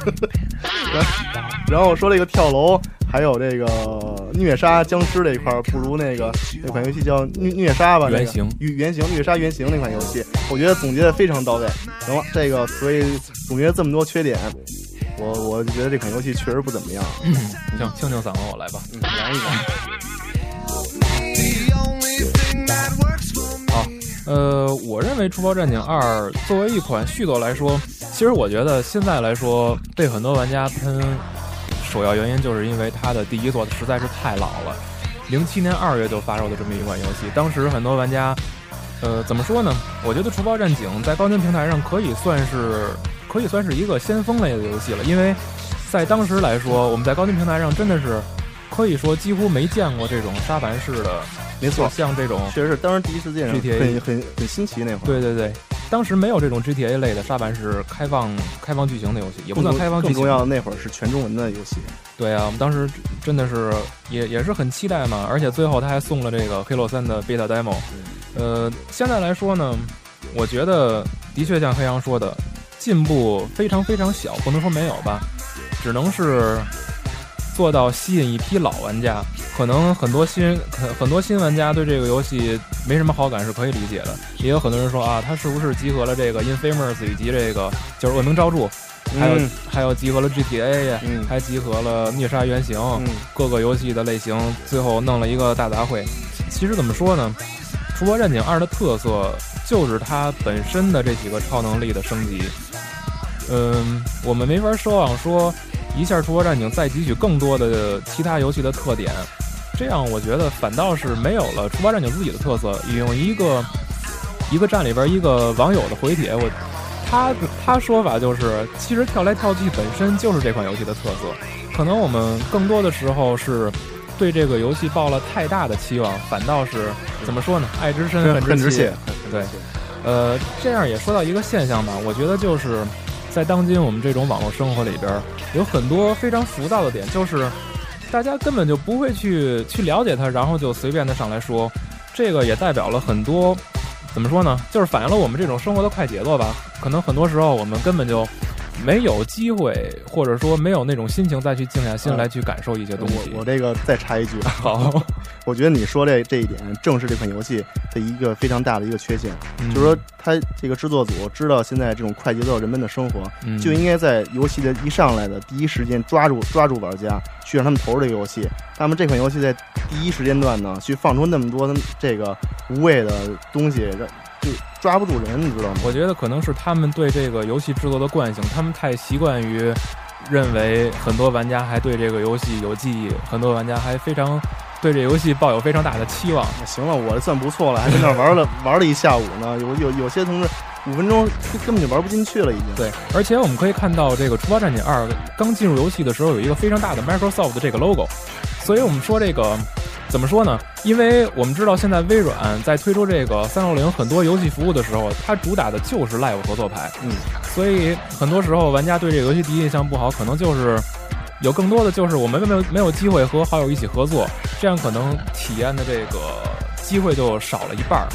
S3: 然后说这个跳楼，还有这个虐杀僵尸这一块儿，不如那个那款游戏叫虐虐杀吧，
S2: 原型
S3: 与原型虐杀原型那款游戏，我觉得总结的非常到位。行了，这个所以总结这么多缺点，我我就觉得这款游戏确实不怎么样。
S2: 行，清清嗓子，我来吧。
S3: 嗯，来一个。
S2: 我认为《出包战警二》作为一款续作来说，其实我觉得现在来说，被很多玩家喷，首要原因就是因为它的第一作实在是太老了，零七年二月就发售的这么一款游戏，当时很多玩家，呃，怎么说呢？我觉得《出包战警》在高端平台上可以算是可以算是一个先锋类的游戏了，因为在当时来说，我们在高端平台上真的是可以说几乎没见过这种沙盘式的，
S3: 没错，
S2: 像这种
S3: 确实是当时第一次见
S2: GTA
S3: 很很很新奇那会儿。
S2: 对对对，当时没有这种 GTA 类的沙盘式开放开放剧情的游戏，也不算开放剧情。
S3: 更重要的那会儿是全中文的游戏。
S2: 对啊，我们当时真的是也也是很期待嘛，而且最后他还送了这个《黑洛三》的 beta demo。呃，现在来说呢，我觉得的确像黑羊说的，进步非常非常小，不能说没有吧，只能是做到吸引一批老玩家。可能很多新很很多新玩家对这个游戏没什么好感是可以理解的，也有很多人说啊，它是不是集合了这个 Infamous 以及这个就是恶名昭著，还有、
S3: 嗯
S2: 还有集合了 GTA 呀、
S3: 嗯
S2: 还集合了虐杀原型，
S3: 嗯
S2: 各个游戏的类型，最后弄了一个大杂烩。其实怎么说呢，《除魔战警二》的特色就是它本身的这几个超能力的升级。嗯，我们没法奢望说一下《出国战警》再汲取更多的其他游戏的特点，这样我觉得反倒是没有了《出国战警》自己的特色。引用一个一个站里边一个网友的回帖，我他他说法就是，其实跳来跳去。本身就是这款游戏的特色。可能我们更多的时候是对这个游戏抱了太大的期望，反倒是怎么说呢？爱之深，恨之
S3: 切。
S2: 对，呃，这样也说到一个现象吧，我觉得就是在当今我们这种网络生活里边，有很多非常浮躁的点，就是大家根本就不会去去了解它，然后就随便的上来说，这个也代表了很多。怎么说呢？就是反映了我们这种生活的快节奏吧。可能很多时候我们根本就没有机会，或者说没有那种心情再去静下心来去感受一些东西。
S3: 我我这个再插一句，啊
S2: 好，
S3: 我觉得你说这这一点正是这款游戏的一个非常大的一个缺陷，
S2: 嗯。
S3: 就是说它这个制作组知道现在这种快节奏人们的生活，
S2: 嗯。
S3: 就应该在游戏的一上来的第一时间抓住抓住玩家，去让他们投入这个游戏。那么这款游戏在第一时间段呢，去放出那么多这个无谓的东西，让就抓不住人，你知道吗？
S2: 我觉得可能是他们对这个游戏制作的惯性，他们太习惯于认为很多玩家还对这个游戏有记忆，很多玩家还非常对这游戏抱有非常大的期望。
S3: 行了，我算不错了，还在那儿玩了 玩了一下午呢。有有有些同志，五分钟根本就玩不进去了，已经。
S2: 对，而且我们可以看到，这个《出发战警二》刚进入游戏的时候，有一个非常大的 Microsoft 的这个 logo，所以我们说这个怎么说呢？因为我们知道现在微软在推出这个三六零很多游戏服务的时候，它主打的就是 Live 合作牌，
S3: 嗯，
S2: 所以很多时候玩家对这个游戏第一印象不好，可能就是有更多的就是我们没有没有机会和好友一起合作，这样可能体验的这个机会就少了一半儿。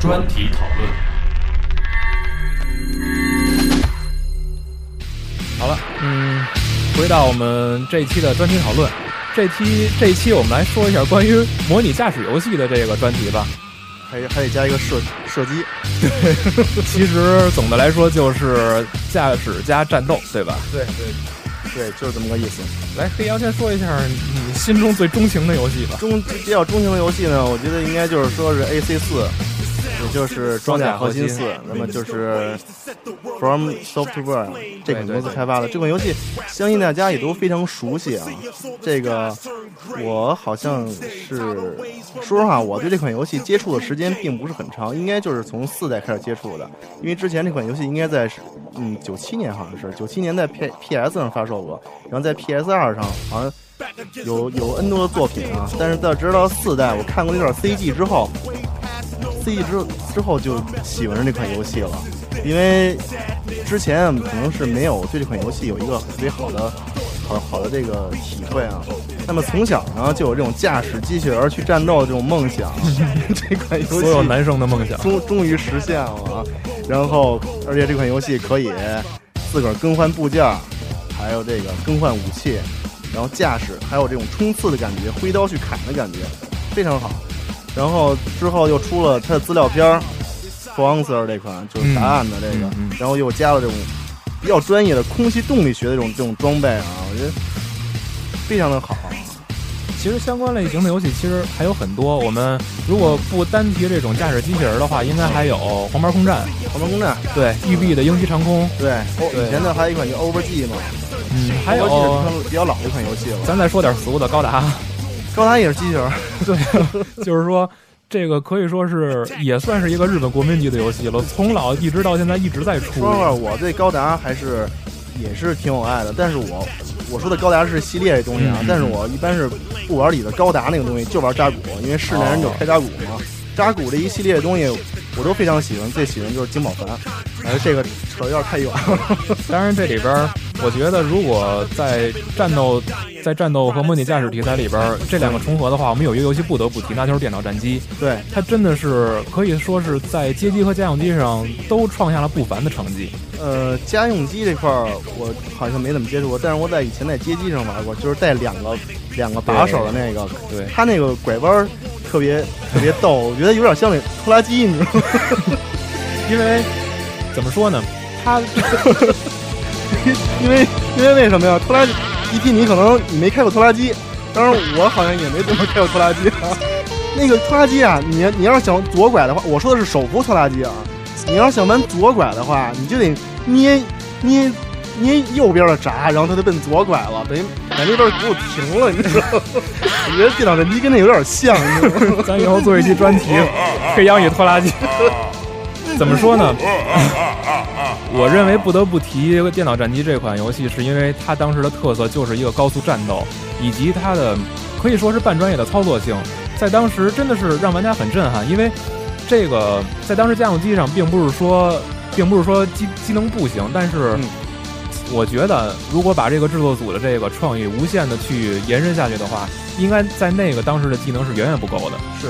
S4: 专题讨论。
S2: 好了，嗯，回到我们这一期的专题讨论。这期这一期我们来说一下关于模拟驾驶游戏的这个专题吧。
S3: 还还得加一个射射击，对
S2: 其实总的来说就是驾驶加战斗，对吧？
S3: 对对对，就是这么个意思。
S2: 来，黑羊先说一下你心中最钟情的游戏吧。
S3: 中比较钟情的游戏呢，我觉得应该就是说是 AC 四，也就是装甲核心四，那么就是 From Software 这款公司开发的这款游戏，相信大家也都非常熟悉啊。这个我好像是说实话，我对这款游戏接触的时间并不是很长，应该就是从四代开始接触的，因为之前这款游戏应该在嗯九七年好像是九七年在 P PS 上发售过，然后在 PS 二上好像。有有 N 多的作品啊，但是到直到四代，我看过那段 CG 之后，CG 之之后就喜欢上这款游戏了，因为之前可能是没有对这款游戏有一个特别好的、好好的这个体会啊。那么从小呢就有这种驾驶机器人去战斗的这种梦想，这款游戏
S2: 所有男生的梦想
S3: 终终于实现了啊。然后，而且这款游戏可以自个儿更换部件，还有这个更换武器。然后驾驶还有这种冲刺的感觉，挥刀去砍的感觉，非常好。然后之后又出了它的资料片儿，For Answer 这款就是答案的这个，然后又加了这种比较专业的空气动力学的这种这种装备啊，我觉得非常的好。
S2: 其实相关类型的游戏其实还有很多，我们如果不单提这种驾驶机器人的话，应该还有黄牌空战、
S3: 黄牌空战，
S2: 对，育碧的鹰击长空，
S3: 对，以前的还有一款叫 Overg 嘛。
S2: 嗯，还有
S3: 比较老的一款游戏了。
S2: 咱再说点俗的，高达，
S3: 高达也是机器人。
S2: 对，就是说这个可以说是 也算是一个日本国民级的游戏了，从老一直到现在一直在出。
S3: 说实话，我对高达还是也是挺有爱的。但是我我说的高达是系列这东西啊，但是我一般是不玩里的高达那个东西，就玩扎古，因为是男人就开扎古嘛。扎古这一系列的东西我都非常喜欢，最喜欢就是金宝凡。哎，这个扯有点太远了。
S2: 当然这里边。我觉得，如果在战斗、在战斗和模拟驾驶题材里边这两个重合的话，我们有一个游戏不得不提，那就是电脑战机。
S3: 对，
S2: 它真的是可以说是在街机和家用机上都创下了不凡的成绩。
S3: 呃，家用机这块儿我好像没怎么接触过，但是我在以前在街机上玩过，就是带两个两个把手的那个。
S2: 对，
S3: 它那个拐弯特别特别逗，我觉得有点像那拖拉机，你知道吗？
S2: 因为怎么说呢，他。
S3: 因为因为为什么呀？拖拉机一提你可能你没开过拖拉机，当然我好像也没怎么开过拖拉机啊。那个拖拉机啊，你你要是想左拐的话，我说的是手扶拖拉机啊。你要是想往左拐的话，你就得捏捏捏右边的闸，然后它就奔左拐了，等于把那边给我停了，你知道吗？我觉得电脑战机跟那有点像。
S2: 咱以后做一期专题，黑羊与拖拉机。怎么说呢？我认为不得不提《电脑战机》这款游戏，是因为它当时的特色就是一个高速战斗，以及它的可以说是半专业的操作性，在当时真的是让玩家很震撼。因为这个在当时家用机上，并不是说，并不是说机机能不行，但是我觉得如果把这个制作组的这个创意无限的去延伸下去的话，应该在那个当时的技能是远远不够的。
S3: 是。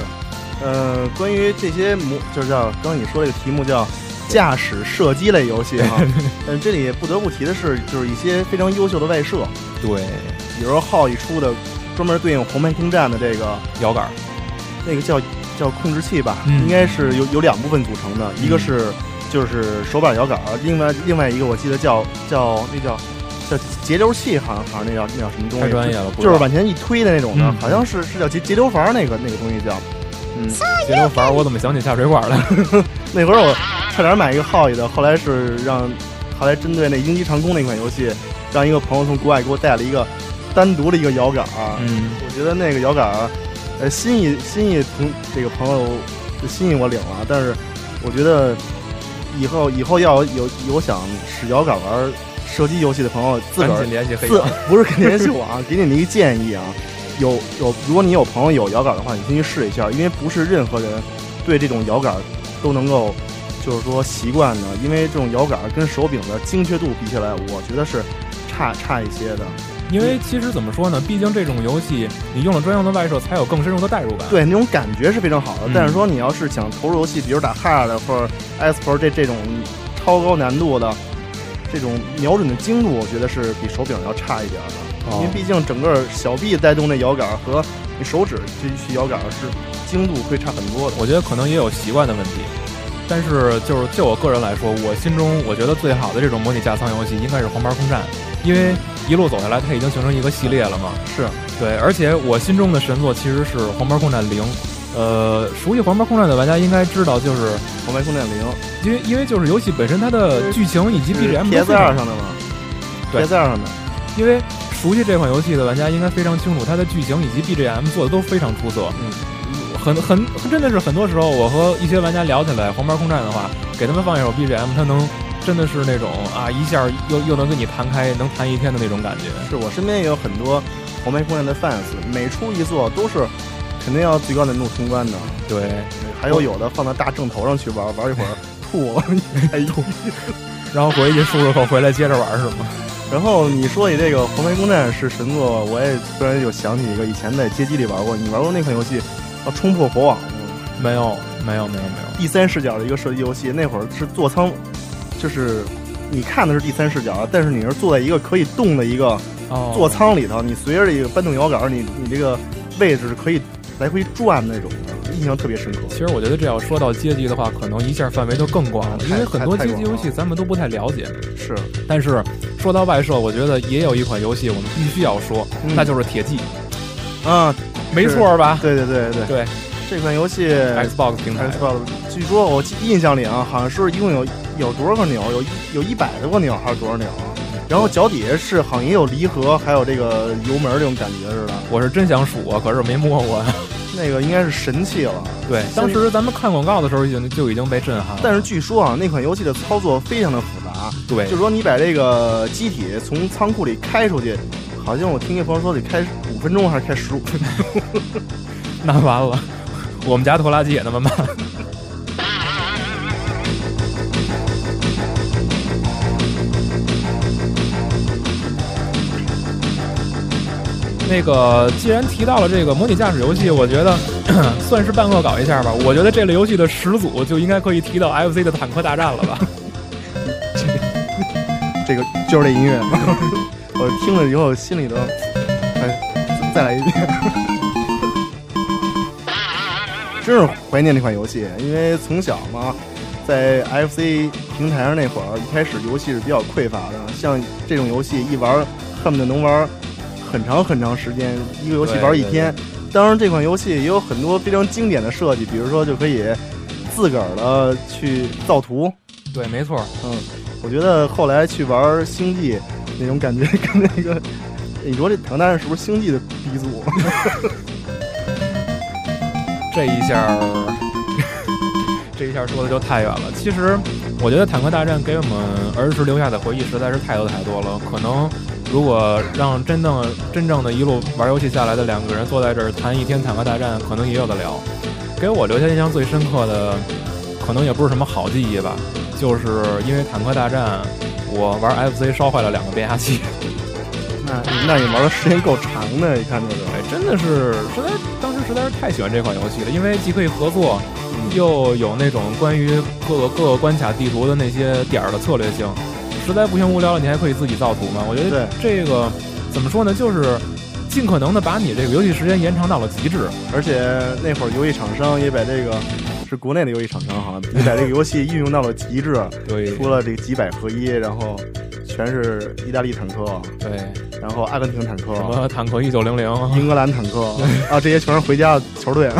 S3: 呃，关于这些模，就是叫刚你说这个题目叫驾驶射击类游戏哈。嗯，这里不得不提的是，就是一些非常优秀的外设。
S2: 对，
S3: 比如浩一出的专门对应红牌空战的这个
S2: 摇杆，
S3: 那个叫叫控制器吧，应该是有有两部分组成的，一个是就是手把摇杆，另外另外一个我记得叫叫那叫叫节流器，好像好像那叫那叫什么东西？
S2: 太专业了，
S3: 就是往前一推的那种的，好像是是叫节节流阀那个那个东西叫。嗯，
S2: 节流阀，我怎么想起下水管来了？
S3: 那会儿我差点买一个浩宇的，后来是让，后来针对那鹰击长空那款游戏，让一个朋友从国外给我带了一个单独的一个摇杆儿。
S2: 嗯，
S3: 我觉得那个摇杆儿，呃，心意心意从这个朋友心意我领了，但是我觉得以后以后要有有想使摇杆玩射击游戏的朋友，自个儿
S2: 联系黑
S3: 自
S2: 羊。
S3: 不是联系我啊，给你们一个建议啊，有有，如果你有朋友有摇杆的话，你先去试一下，因为不是任何人对这种摇杆都能够就是说习惯的，因为这种摇杆跟手柄的精确度比起来，我觉得是差差一些的。
S2: 因为其实怎么说呢，毕竟这种游戏你用了专用的外设，才有更深入的代入感。
S3: 对，那种感觉是非常好的。
S2: 嗯
S3: 但是说你要是想投入游戏，比如打 hard 或者 s p r 这这种超高难度的这种瞄准的精度，我觉得是比手柄要差一点的。
S2: 哦
S3: 因为毕竟整个小臂带动那摇杆和你手指去去摇杆是精度会差很多的。
S2: 我觉得可能也有习惯的问题。但是就是就我个人来说，我心中我觉得最好的这种模拟架舱游戏应该是《黄牌空战》，因为一路走下来，它已经形成一个系列了嘛。
S3: 是
S2: 对，而且我心中的神作其实是《黄牌空战零》。呃，熟悉《黄牌空战》的玩家应该知道，就是
S3: 黄牌空战零
S2: 因为因为就是游戏本身它的剧情以及 BGM 都
S3: PS 二上的嘛
S2: 对
S3: ？PS 二上的。
S2: 因为熟悉这款游戏的玩家应该非常清楚，它的剧情以及 BGM 做的都非常出色。
S3: 嗯，
S2: 很很真的是很多时候，我和一些玩家聊起来《黄牌空战》的话，给他们放一首 BGM，他能真的是那种啊一下又又能跟你弹开，能弹一天的那种感觉。
S3: 是我身边也有很多黄牌空战的 fans，每出一座都是肯定要最高难度通关的。
S2: 对，
S3: 还有有的放到大正头上去玩，玩一会儿吐了，哎呦！
S2: 然后回去漱漱口，回来接着玩是吗？
S3: 然后你说起这个《黄牌空战》是神作，我也突然有想起一个，以前在街机里玩过。你玩过那款游戏叫《冲破火网》吗？
S2: 没有，没有，没有，没有。
S3: 第三视角的一个射击游戏，那会儿是座舱，就是你看的是第三视角，但是你是坐在一个可以动的一个
S2: 哦，
S3: 座舱里头，你随着这个搬动摇杆，你你这个位置是可以来回转那种的，印象特别深刻。
S2: 其实我觉得这要说到街机的话，可能一下范围就更广了，因为很多街机游戏咱们都不太了解。
S3: 是，
S2: 但是说到外设，我觉得也有一款游戏我们必须要说，
S3: 嗯。
S2: 那就是铁骑，
S3: 啊，
S2: 没错吧？
S3: 对对对对，
S2: 对。
S3: 这款游戏
S2: ，Xbox 平台。
S3: Xbox，据说我记印象里啊，好像是一共有有多少个钮，有有一百多个钮还是多少钮啊？然后脚底下是好像也有离合，还有这个油门这种感觉似的。
S2: 我是真想数啊，可是没摸过。
S3: 那个应该是神器了。
S2: 对，当时咱们看广告的时候已经就已经被震撼了。
S3: 但是据说啊，那款游戏的操作非常的复杂，
S2: 对
S3: 就是说你把这个机体从仓库里开出去，好像我听一朋友说得开五分钟还是开十五分钟。
S2: 那完了，我们家拖拉机也那么慢。那个，既然提到了这个模拟驾驶游戏，我觉得 算是半恶搞一下吧。我觉得这类游戏的始祖就应该可以提到 FC 的坦克大战了吧？
S3: 这个就是这音乐，我听了以后心里头，哎，再来一遍，真是怀念这款游戏，因为从小嘛，在 FC 平台上那会儿，一开始游戏是比较匮乏的，像这种游戏一玩，恨不得能玩很长很长时间，一个游戏玩一天。当然，这款游戏也有很多非常经典的设计，比如说就可以自个儿的去造图，
S2: 对，没错。
S3: 嗯，我觉得后来去玩星际那种感觉，跟那个 你说这坦克大战是不是星际的鼻祖？
S2: 这一下，这一下说的就太远了。其实，我觉得坦克大战给我们儿时留下的回忆实在是太多太多了。可能如果让真正真正的一路玩游戏下来的两个人坐在这儿谈一天坦克大战，可能也有的聊。给我留下印象最深刻的，可能也不是什么好记忆吧，就是因为坦克大战，我玩 FC 烧坏了两个变压器。
S3: 那那你玩的时间够长的，一看就是。
S2: 哎，真的是实在当时实在是太喜欢这款游戏了，因为既可以合作，又有那种关于各个各个关卡地图的那些点儿的策略性，实在不行无聊了，你还可以自己造图嘛。我觉得这个怎么说呢，就是尽可能的把你这个游戏时间延长到了极致。
S3: 而且那会儿游戏厂商也把这个是国内的游戏厂商哈，也把这个游戏运用到了极致，
S2: 对，
S3: 出了这个几百合一，然后全是意大利坦克，
S2: 对，
S3: 然后阿根廷坦克，
S2: 什么坦克一九零零，
S3: 英格兰坦克 啊，这些全是回家的球队。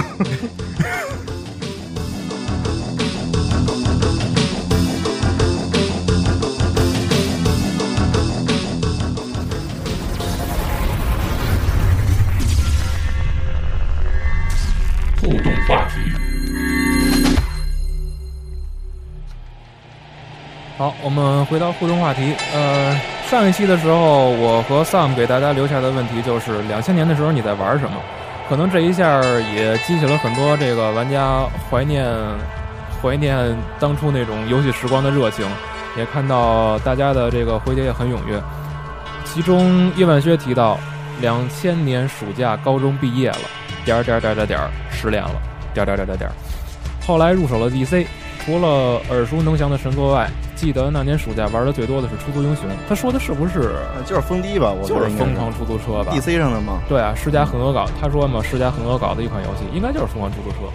S2: 我们回到互动话题。呃，上一期的时候，我和 Sam 给大家留下的问题就是：两千年的时候你在玩什么？可能这一下也激起了很多这个玩家怀念怀念当初那种游戏时光的热情，也看到大家的这个回帖也很踊跃。其中叶万薛提到，两千年暑假高中毕业了，点儿点儿点儿点点失恋了，点点儿点儿点点儿。后来入手了 DC，除了耳熟能详的神作外，记得那年暑假玩的最多的是出租英雄。他说的是不是
S3: 呃就是风滴吧？我
S2: 就是疯狂出租车吧
S3: ？DC 上的吗？
S2: 对啊，世嘉很恶搞。他说嘛，世嘉很恶搞的一款游戏，应该就是疯狂出租车。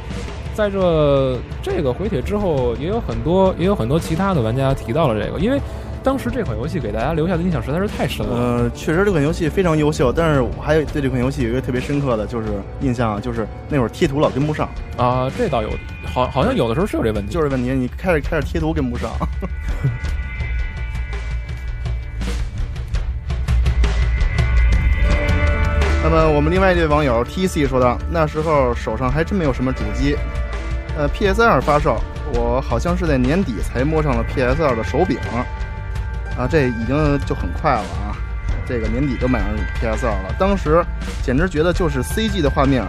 S2: 在这这个回帖之后，也有很多也有很多其他的玩家提到了这个，因为当时这款游戏给大家留下的印象实在是太深了。
S3: 呃，确实这款游戏非常优秀，但是我还有对这款游戏有一个特别深刻的就是印象，就是那会儿贴图老跟不上，
S2: 啊，这倒有，好，好像有的时候是有这问题。
S3: 就是问题，你开始开始贴图跟不上。那么我们另外一位网友 T C 说道：“那时候手上还真没有什么主机，呃，P S 二发售，我好像是在年底才摸上了 P S 二的手柄，啊，这已经就很快了啊，这个年底就买上 P S 二了。当时简直觉得就是 C G 的画面，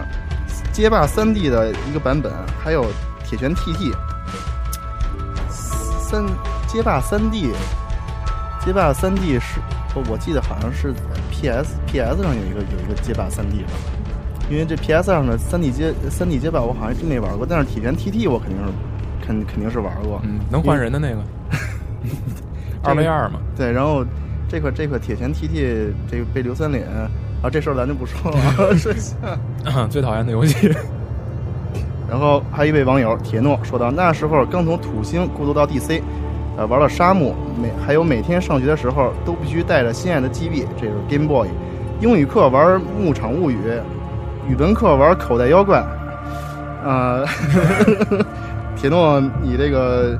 S3: 街霸三 D 的一个版本，还有铁拳 T T，三街霸三 D，街霸三 D 是，我我记得好像是 P S P S 上有一个有一个街霸三 D 吧，因为这 P S 上的三 D 街三 D 街霸我好像真没玩过，但是铁拳 T T 我肯定是肯肯定是玩过。
S2: 嗯，能换人的那个，二 v 二嘛。
S3: 对，然后这块这块铁拳 T T 这个被刘三连啊，这事儿咱就不说了。是
S2: 最讨厌的游戏。
S3: 然后还有一位网友铁诺说到，那时候刚从土星过渡到 DC，呃，玩了沙漠，每还有每天上学的时候都必须带着心爱的 GB，这是 Game Boy，英语课玩《牧场物语》，语文课玩《口袋妖怪》，啊、铁诺，你这个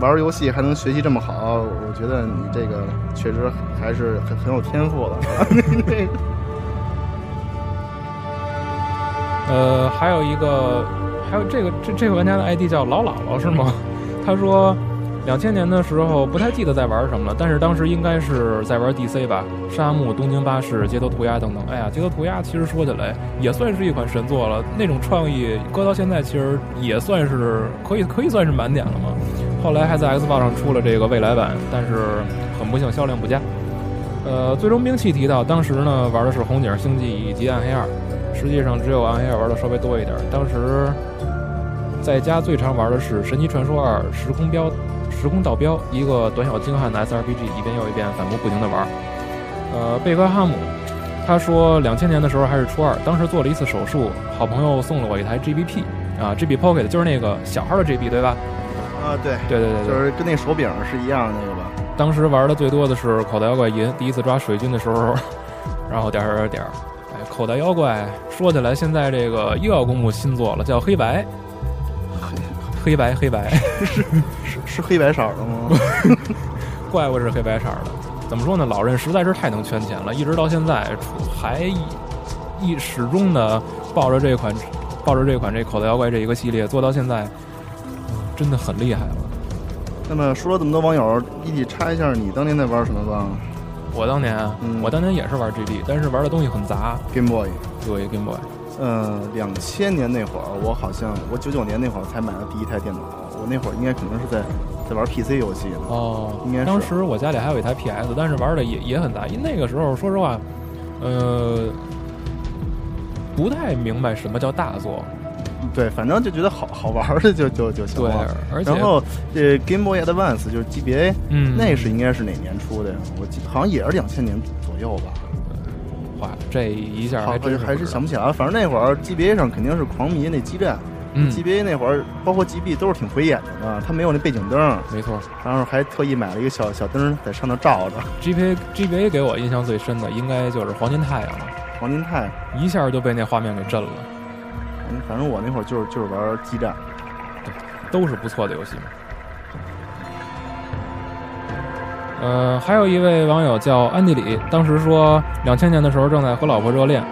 S3: 玩游戏还能学习这么好，我觉得你这个确实还是很很有天赋的。
S2: 呃，还有一个，还有这个这这个玩家的 ID 叫老姥姥是吗？他说，两千年的时候不太记得在玩什么了，但是当时应该是在玩 DC 吧，沙漠、东京巴士、街头涂鸦等等。哎呀，街头涂鸦其实说起来也算是一款神作了，那种创意搁到现在其实也算是可以可以算是满点了嘛。后来还在 Xbox 上出了这个未来版，但是很不幸销量不佳。呃，最终兵器提到，当时呢玩的是红警、星际以及暗黑二。实际上只有暗黑二玩的稍微多一点。当时在家最常玩的是《神奇传说二：时空标时空倒标》，一个短小精悍的 SRPG，一遍又一遍反复不停的玩。呃，贝克汉姆他说，两千年的时候还是初二，当时做了一次手术，好朋友送了我一台 GBP 啊，GB Pocket 就是那个小号的 GB 对吧？
S3: 啊，对，
S2: 对对对对，
S3: 就是跟那手柄是一样的那个吧？
S2: 当时玩的最多的是口袋妖怪银，第一次抓水军的时候，然后点儿点儿点。哎，口袋妖怪说起来，现在这个又要公布新作了，叫黑白，黑白黑白，
S3: 是是黑白色的吗？
S2: 怪物是黑白色的。怎么说呢？老任实在是太能圈钱了，一直到现在还一一始终的抱着这款抱着这款这口袋妖怪这一个系列做到现在，真的很厉害了。
S3: 那么说了这么多网友，一起插一下你当年在玩什么吧
S2: 我当年，
S3: 嗯
S2: 我当年也是玩 GB，但是玩的东西很杂
S3: ，？Game Boy。
S2: 对 Game Boy。
S3: 呃，两千年那会儿，我好像我九九年那会儿才买了第一台电脑，我那会儿应该可能是在在玩 PC 游戏呢。
S2: 哦
S3: 应该，是
S2: 当时我家里还有一台 PS，但是玩的也也很杂。因为那个时候，说实话，呃，不太明白什么叫大作。
S3: 对，反正就觉得好好玩的就就就行
S2: 对
S3: 了。，
S2: 而且
S3: 然后这 Game Boy Advance 就是 GBA，、
S2: 嗯，
S3: 那是应该是哪年出的呀？我记好像也是两千年左右吧。
S2: 哇，这一下还真
S3: 还是想不起来了。反正那会儿 GBA 上肯定是狂迷那基站、
S2: 嗯
S3: ，GBA 那会儿包括 GB 都是挺毁眼的嘛，它没有那背景灯，
S2: 没错。
S3: 然后还特意买了一个小小灯在上头照着。
S2: GPA GBA 给我印象最深的应该就是黄金太阳了，
S3: 黄金太阳，
S2: 一下就被那画面给震了。
S3: 反正我那会儿就是就是玩激战。
S2: 都是不错的游戏嘛。呃，还有一位网友叫安迪里，当时说两千年的时候正在和老婆热恋，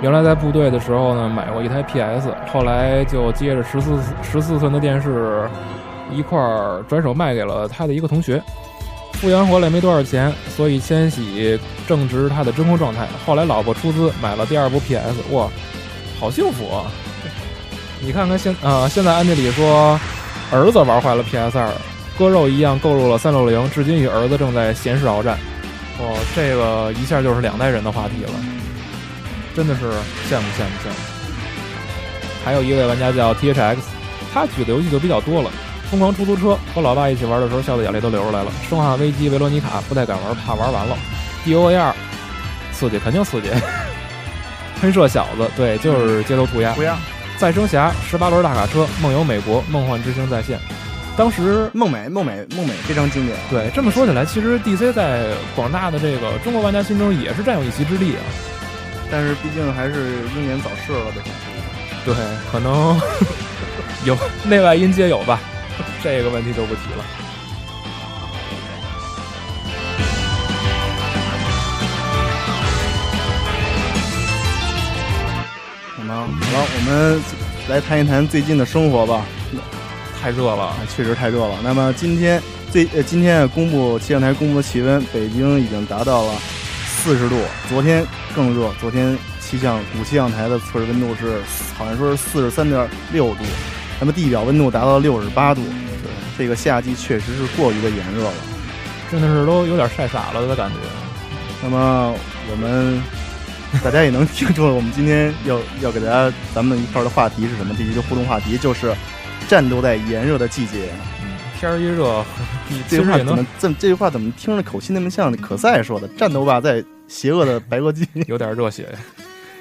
S2: 原来在部队的时候呢，买过一台 PS，后来就接着十四十四寸的电视一块儿转手卖给了他的一个同学。复原回来没多少钱，所以千玺正值他的真空状态。后来老婆出资买了第二部 PS，哇，好幸福啊！你看看现呃，现在安地里说儿子玩坏了 PS 二，割肉一样购入了三六零，至今与儿子正在闲时鏖战。哦，这个一下就是两代人的话题了，真的是羡慕羡慕羡慕。还有一位玩家叫 THX，他举的游戏就比较多了。疯狂出租车和老爸一起玩的时候，笑的眼泪都流出来了。生化危机、维罗妮卡不太敢玩，怕玩完了。DOA 二刺激，肯定刺激。喷射小子，对，就是街头涂鸦。
S3: 涂鸦。
S2: 再生侠、十八轮大卡车、梦游美国、梦幻之星在线。当时
S3: 梦美、梦美、梦美非常经典。
S2: 对，这么说起来，其实 DC 在广大的这个中国玩家心中也是占有一席之地啊。
S3: 但是毕竟还是英年早逝了呗。
S2: 对，可能 有内外因皆有吧。这个问题就不提了。
S3: 好了，我们来谈一谈最近的生活吧。
S2: 太热了，
S3: 确实太热了。那么今天最呃今天公布气象台公布的气温，北京已经达到了四十度，昨天更热，昨天气象古气象台的测试温度是好像说是四十三点六度。那么地表温度达到六十八度，对，这个夏季确实是过于的炎热了，
S2: 真的是都有点晒傻了的感觉。
S3: 那么我们 大家也能听出来，我们今天要要给大家咱们一块儿的话题是什么？第一个互动话题就是战斗在炎热的季节。
S2: 嗯，天儿一热，
S3: 这句话怎么这这句话怎么听着口气那么像可赛说的？战斗吧，在邪恶的白垩纪，
S2: 有点热血。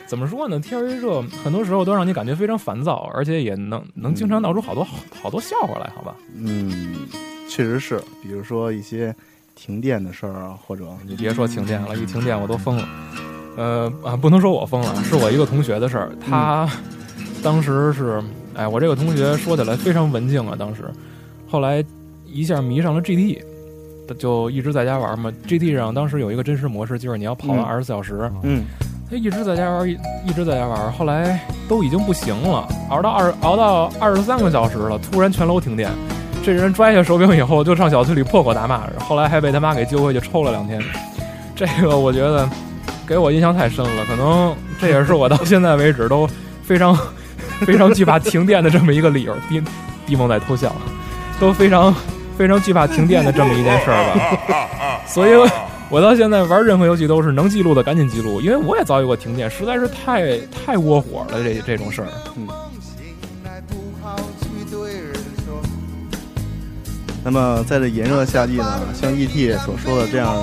S2: 怎么说呢？天儿一热，很多时候都让你感觉非常烦躁，而且也能能经常闹出好多好好多笑话来，好吧？
S3: 嗯，确实是，比如说一些停电的事儿啊，或者
S2: 你别说停电了，一停电我都疯了。呃啊，不能说我疯了，是我一个同学的事儿。他 当时是，哎，我这个同学说起来非常文静啊。当时后来一下迷上了 GT，就一直在家玩嘛。GT 上当时有一个真实模式，就是你要跑完二十四小时。
S3: 嗯。
S2: 他一直在家玩，一一直在家玩，后来都已经不行了，熬到二熬到二十三个小时了，突然全楼停电，这人拽下手柄以后就上小区里破口大骂，后来还被他妈给揪回去抽了两天。这个我觉得给我印象太深了，可能这也是我到现在为止都非常 非常惧怕停电的这么一个理由。地地梦在偷笑，都非常非常惧怕停电的这么一件事儿吧。所以。我到现在玩任何游戏都是能记录的赶紧记录，因为我也遭遇过停电，实在是太太窝火了这这种事儿。嗯。
S3: 那么在这炎热的夏季呢，像 E.T. 所说的这样的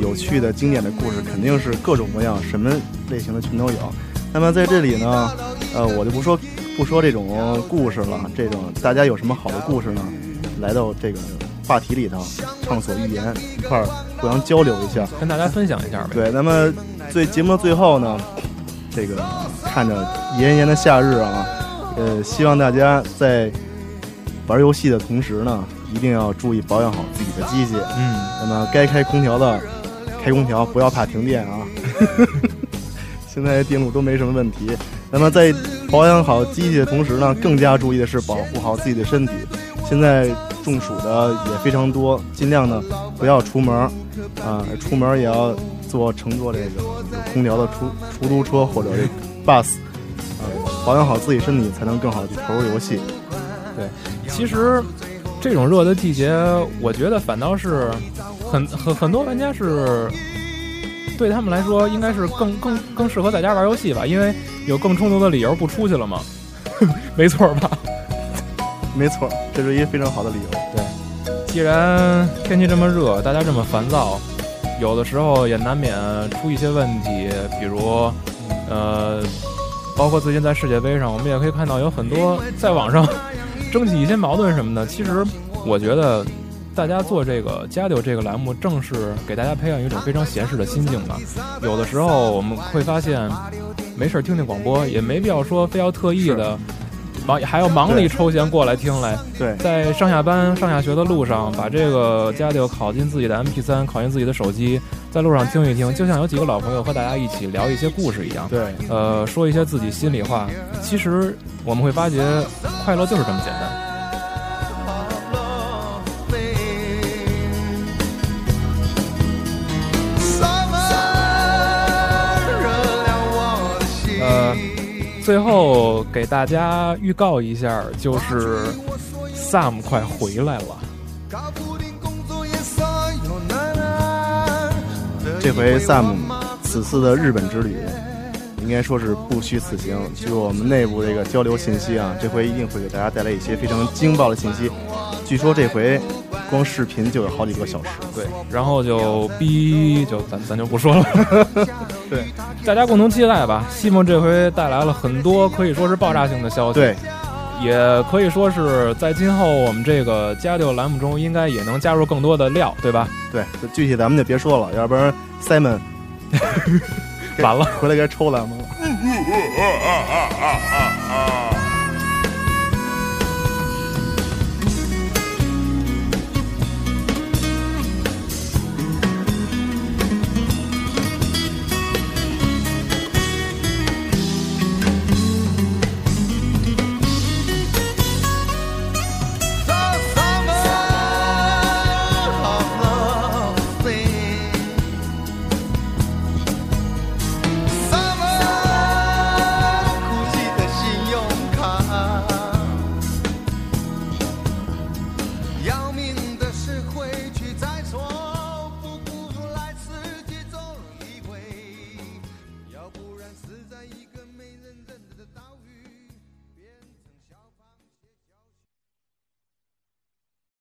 S3: 有趣的经典的故事，肯定是各种各样、什么类型的全都有。那么在这里呢，呃，我就不说不说这种故事了，这种大家有什么好的故事呢？来到这个。话题里头畅所欲言，一块儿互相交流一下，
S2: 跟大家分享一下呗。
S3: 对，那么最节目的最后呢，这个看着炎炎的夏日啊，呃，希望大家在玩游戏的同时呢，一定要注意保养好自己的机器。
S2: 嗯，
S3: 那么该开空调的开空调，不要怕停电啊。现在电路都没什么问题。那么在保养好机器的同时呢，更加注意的是保护好自己的身体。现在。中暑的也非常多，尽量呢不要出门啊，出门也要坐乘坐这个空调的出出租车或者 bus，啊，保养好自己身体才能更好去投入游戏。
S2: 对，其实这种热的季节，我觉得反倒是很很很多玩家是对他们来说应该是更更更适合在家玩游戏吧，因为有更充足的理由不出去了嘛，没错吧？
S3: 没错，这是一个非常好的理由。
S2: 对，既然天气这么热，大家这么烦躁，有的时候也难免出一些问题，比如，呃，包括最近在世界杯上，我们也可以看到有很多在网上争起一些矛盾什么的。其实，我觉得大家做这个加丢这个栏目，正是给大家培养一种非常闲适的心境吧。有的时候我们会发现，没事听听广播，也没必要说非要特意的。忙还要忙里抽闲过来听来，
S3: 对，
S2: 在上下班、上下学的路上，把这个家就拷进自己的 MP 三，拷进自己的手机，在路上听一听，就像有几个老朋友和大家一起聊一些故事一样。
S3: 对，
S2: 呃，说一些自己心里话。其实我们会发觉，快乐就是这么简单。最后给大家预告一下，就是 Sam 快回来了。
S3: 这回 Sam 此次的日本之旅，应该说是不虚此行。据我们内部这个交流信息啊，这回一定会给大家带来一些非常惊爆的信息。据说这回光视频就有好几个小时。
S2: 对，然后就逼就咱咱就不说了。
S3: 对，
S2: 大家共同期待吧。西蒙这回带来了很多可以说是爆炸性的消息。
S3: 对。
S2: 也可以说是在今后我们这个加六栏目中，应该也能加入更多的料，对吧？
S3: 对，具体咱们就别说了，要不然 Simon
S2: 完了，
S3: 回来该抽咱们了。